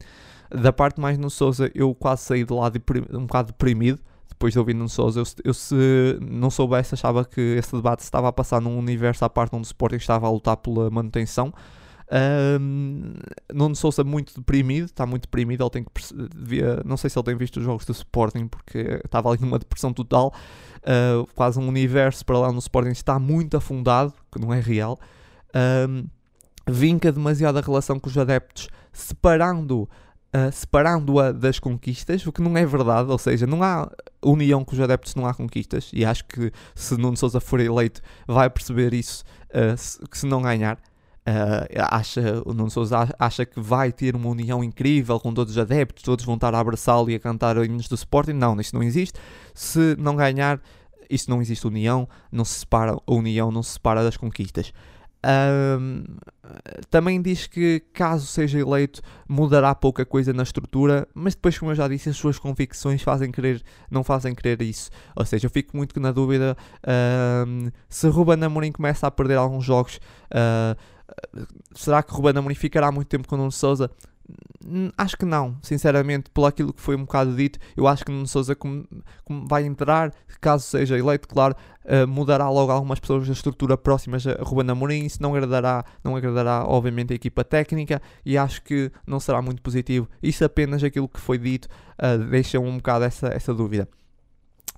da parte mais no Souza, eu quase saí de lá um bocado deprimido. Depois de ouvir no Souza, eu, eu, se não soubesse, achava que esse debate estava a passar num universo à parte onde o Sporting estava a lutar pela manutenção. Um, Nuno Souza muito deprimido, está muito deprimido. Ele tem que via, não sei se ele tem visto os jogos do Sporting porque estava ali numa depressão total. Uh, quase um universo para lá no Sporting está muito afundado, que não é real. Um, vinca demasiado a relação com os adeptos, separando Uh, separando-a das conquistas, o que não é verdade, ou seja, não há união com os adeptos, não há conquistas, e acho que se Nuno Souza for eleito vai perceber isso, uh, se, que se não ganhar, Uh, acha, o Nuno Souza acha que vai ter uma união incrível com todos os adeptos, todos vão estar a abraçá-lo e a cantar hinos do Sporting. Não, isso não existe. Se não ganhar, isso não existe união, não se separa, a união não se separa das conquistas. também diz que caso seja eleito mudará pouca coisa na estrutura, mas depois, como eu já disse, as suas convicções fazem querer, não fazem querer isso. Ou seja, eu fico muito na dúvida se Ruben Amorim começa a perder alguns jogos. Uh, será que Ruben Amorim ficará muito tempo com Nuno Souza? Acho que não, sinceramente, pelo aquilo que foi um bocado dito, eu acho que Nuno Souza como, como vai entrar, caso seja eleito, claro, uh, mudará logo algumas pessoas da estrutura próximas a Ruben Amorim, isso não agradará, não agradará obviamente a equipa técnica e acho que não será muito positivo. Isso apenas aquilo que foi dito uh, deixa um bocado essa, essa dúvida.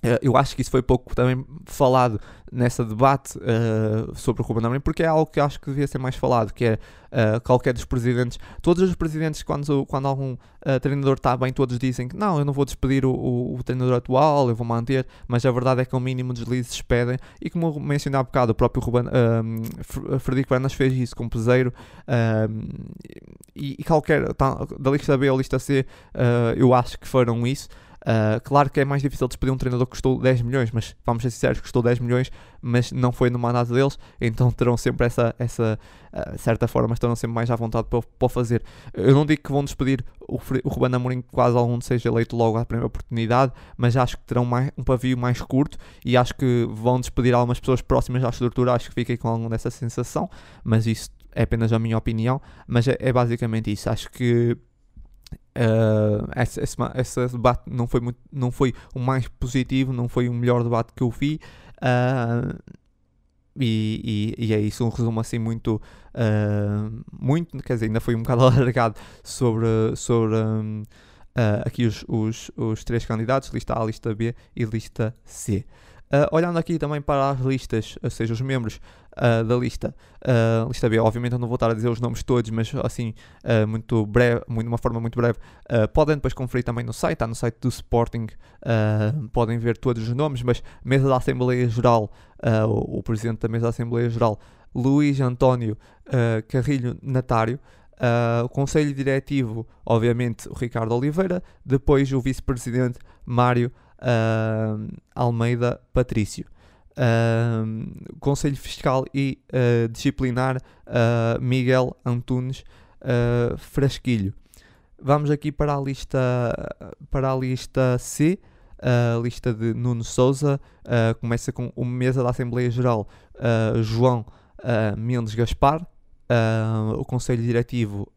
Eh, eu acho que isso foi pouco também falado nessa debate uh, sobre o Ruben Amorim, porque é algo que acho que devia ser mais falado, que é uh, qualquer dos presidentes, todos os presidentes quando, quando algum uh, treinador está bem, todos dizem que não, eu não vou despedir o, o, o, treinador atual, eu vou manter, mas a verdade é que o mínimo deslize despedem, e como mencionei há bocado, o próprio Ruben, uh, Frederico Bernas fez isso com Peseiro, e, e, qualquer, tá, da lista B ou lista C, eu acho que foram isso, Uh, claro que é mais difícil despedir um treinador que custou 10 milhões, mas vamos ser sinceros, custou 10 milhões, mas não foi no mandato deles, então *laughs* terão sempre essa, essa uh, certa forma, estarão sempre mais à vontade para, para fazer. Eu não digo que vão despedir o, o Ruben Amorim quase algum seja eleito logo à primeira oportunidade, mas acho que terão mais, um pavio mais curto e acho que vão despedir algumas pessoas próximas à estrutura, acho que fiquei com alguma dessa sensação, mas isso é apenas a minha opinião, mas é, é basicamente isso. Acho que Uh, esse, esse, esse, debate não foi, muito, não foi o mais positivo, não foi o melhor debate que eu vi. Uh, e, e, e, é isso, um resumo assim muito, uh, muito, quer dizer, ainda foi um *laughs* bocado alargado sobre, sobre um, aqui os, os, os três candidatos, lista A, lista B e lista C. Olhando aqui também para as listas, ou seja, os membros uh, da lista, uh, lista B, obviamente eu não vou estar a dizer os nomes todos, mas assim, muito breve, de uma forma muito breve, podem depois conferir também no site, está no site do Sporting, podem ver todos os nomes, mas mesa da Assembleia Geral, o, o, presidente da mesa da Assembleia Geral, Luís António Carrilho Natário, o conselho diretivo, obviamente, o Ricardo Oliveira, depois o vice-presidente Mário uh, Almeida Patrício. Conselho Fiscal e uh, Disciplinar Miguel Antunes Frasquilho. Vamos aqui para a lista, para a lista C, a lista de Nuno Souza. começa com o mesa da Assembleia Geral João Mendes Gaspar, o Conselho Diretivo,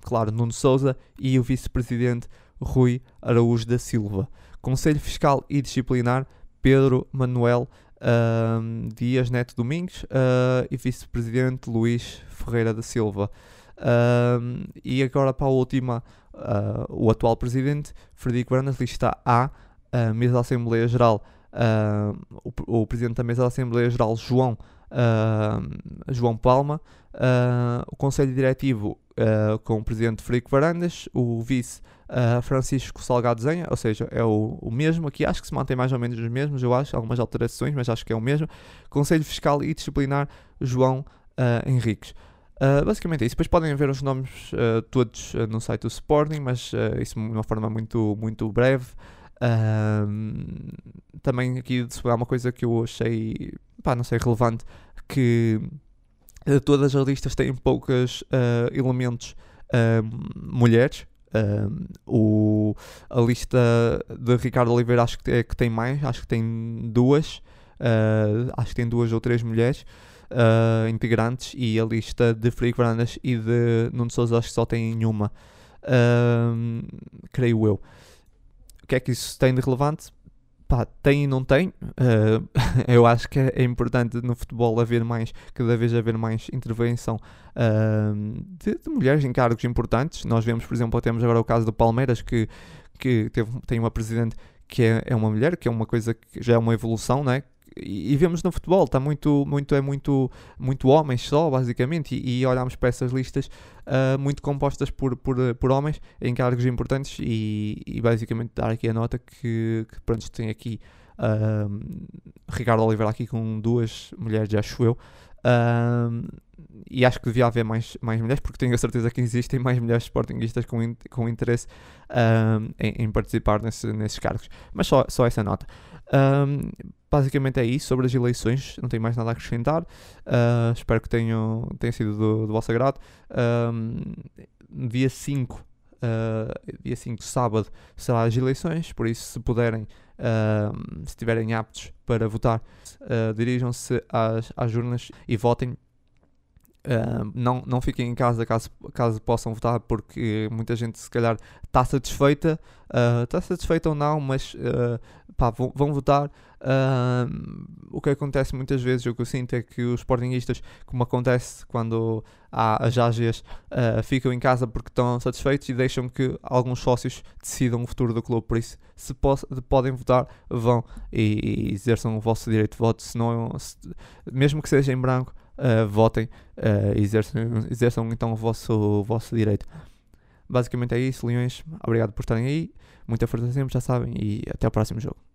claro, Nuno Souza e o Vice-Presidente Rui Araújo da Silva. Conselho Fiscal e Disciplinar, Pedro Manuel uh, Dias Neto Domingues uh, e Vice-Presidente Luís Ferreira da Silva. Uh, e agora para a última, ah, o atual Presidente, Frederico Brandas, lista A, Mesa da Assembleia Geral, o, o, Presidente da Mesa da Assembleia Geral, João, João Palma, o Conselho Diretivo com o Presidente Frederico Varandas, o Vice uh, Francisco Salgado Zenha, ou seja, é o, o mesmo aqui, acho que se mantém mais ou menos os mesmos, eu acho, algumas alterações, mas acho que é o mesmo. Conselho Fiscal e Disciplinar João uh, Henriques. Uh, basicamente é isso. Depois podem ver os nomes uh, todos uh, no site do Sporting, mas isso de uma forma muito, muito breve. também aqui de uma coisa que eu achei, pá, não sei, relevante, que todas as listas têm poucos elementos mulheres, um, o, a lista de Ricardo Oliveira acho que, é, que tem mais, acho que tem duas, uh, acho que tem duas ou três mulheres uh, integrantes e a lista de Frederico Varandas e de Nuno Sousa acho que só tem nenhuma, uh, creio eu. O que é que isso tem de relevante? Pá, tem e não tem. Uh, *laughs* eu acho que é, importante no futebol haver mais, cada vez haver mais intervenção uh, de, de, mulheres em cargos importantes. Nós vemos, por exemplo, temos agora o caso do Palmeiras, que, que teve, tem uma presidente que é, é uma mulher, que é uma coisa que já é uma evolução, né? E, vemos no futebol, está muito, muito, é muito, muito homens só, basicamente, e, e olhamos para essas listas uh, muito compostas por, por, por homens em cargos importantes e, e basicamente dar aqui a nota que, que pronto, tem aqui uh, Ricardo Oliveira aqui com duas mulheres, acho eu. Uh, e acho que devia haver mais, mais mulheres, porque tenho a certeza que existem mais mulheres sportinguistas com, in, com interesse em, em, participar nesse, nesses cargos. Mas só, só essa nota. Um, basicamente é isso sobre as eleições, não tenho mais nada a acrescentar. Uh, espero que tenham, tenha sido do, do vosso agrado. Um, dia 5, uh, ah, dia 5, sábado, será as eleições, por isso, se puderem, uh, se estiverem aptos para votar, dirijam-se às, às urnas e votem. não, não fiquem em casa caso, caso possam votar, porque muita gente, se calhar, está satisfeita, está satisfeita ou não, mas pá, vão, vão votar. O que acontece muitas vezes, o que eu sinto é que os sportinguistas, como acontece quando há as ágias, uh, ficam em casa porque estão satisfeitos e deixam que alguns sócios decidam o futuro do clube. Por isso, se po podem votar, vão e, e, exerçam o vosso direito de voto. Se não, se, mesmo que seja em branco, uh, votem e exerçam, exerçam então o vosso, o vosso direito. Basicamente é isso, Leões. Obrigado por estarem aí. Muita força sempre, já sabem. E até o próximo jogo.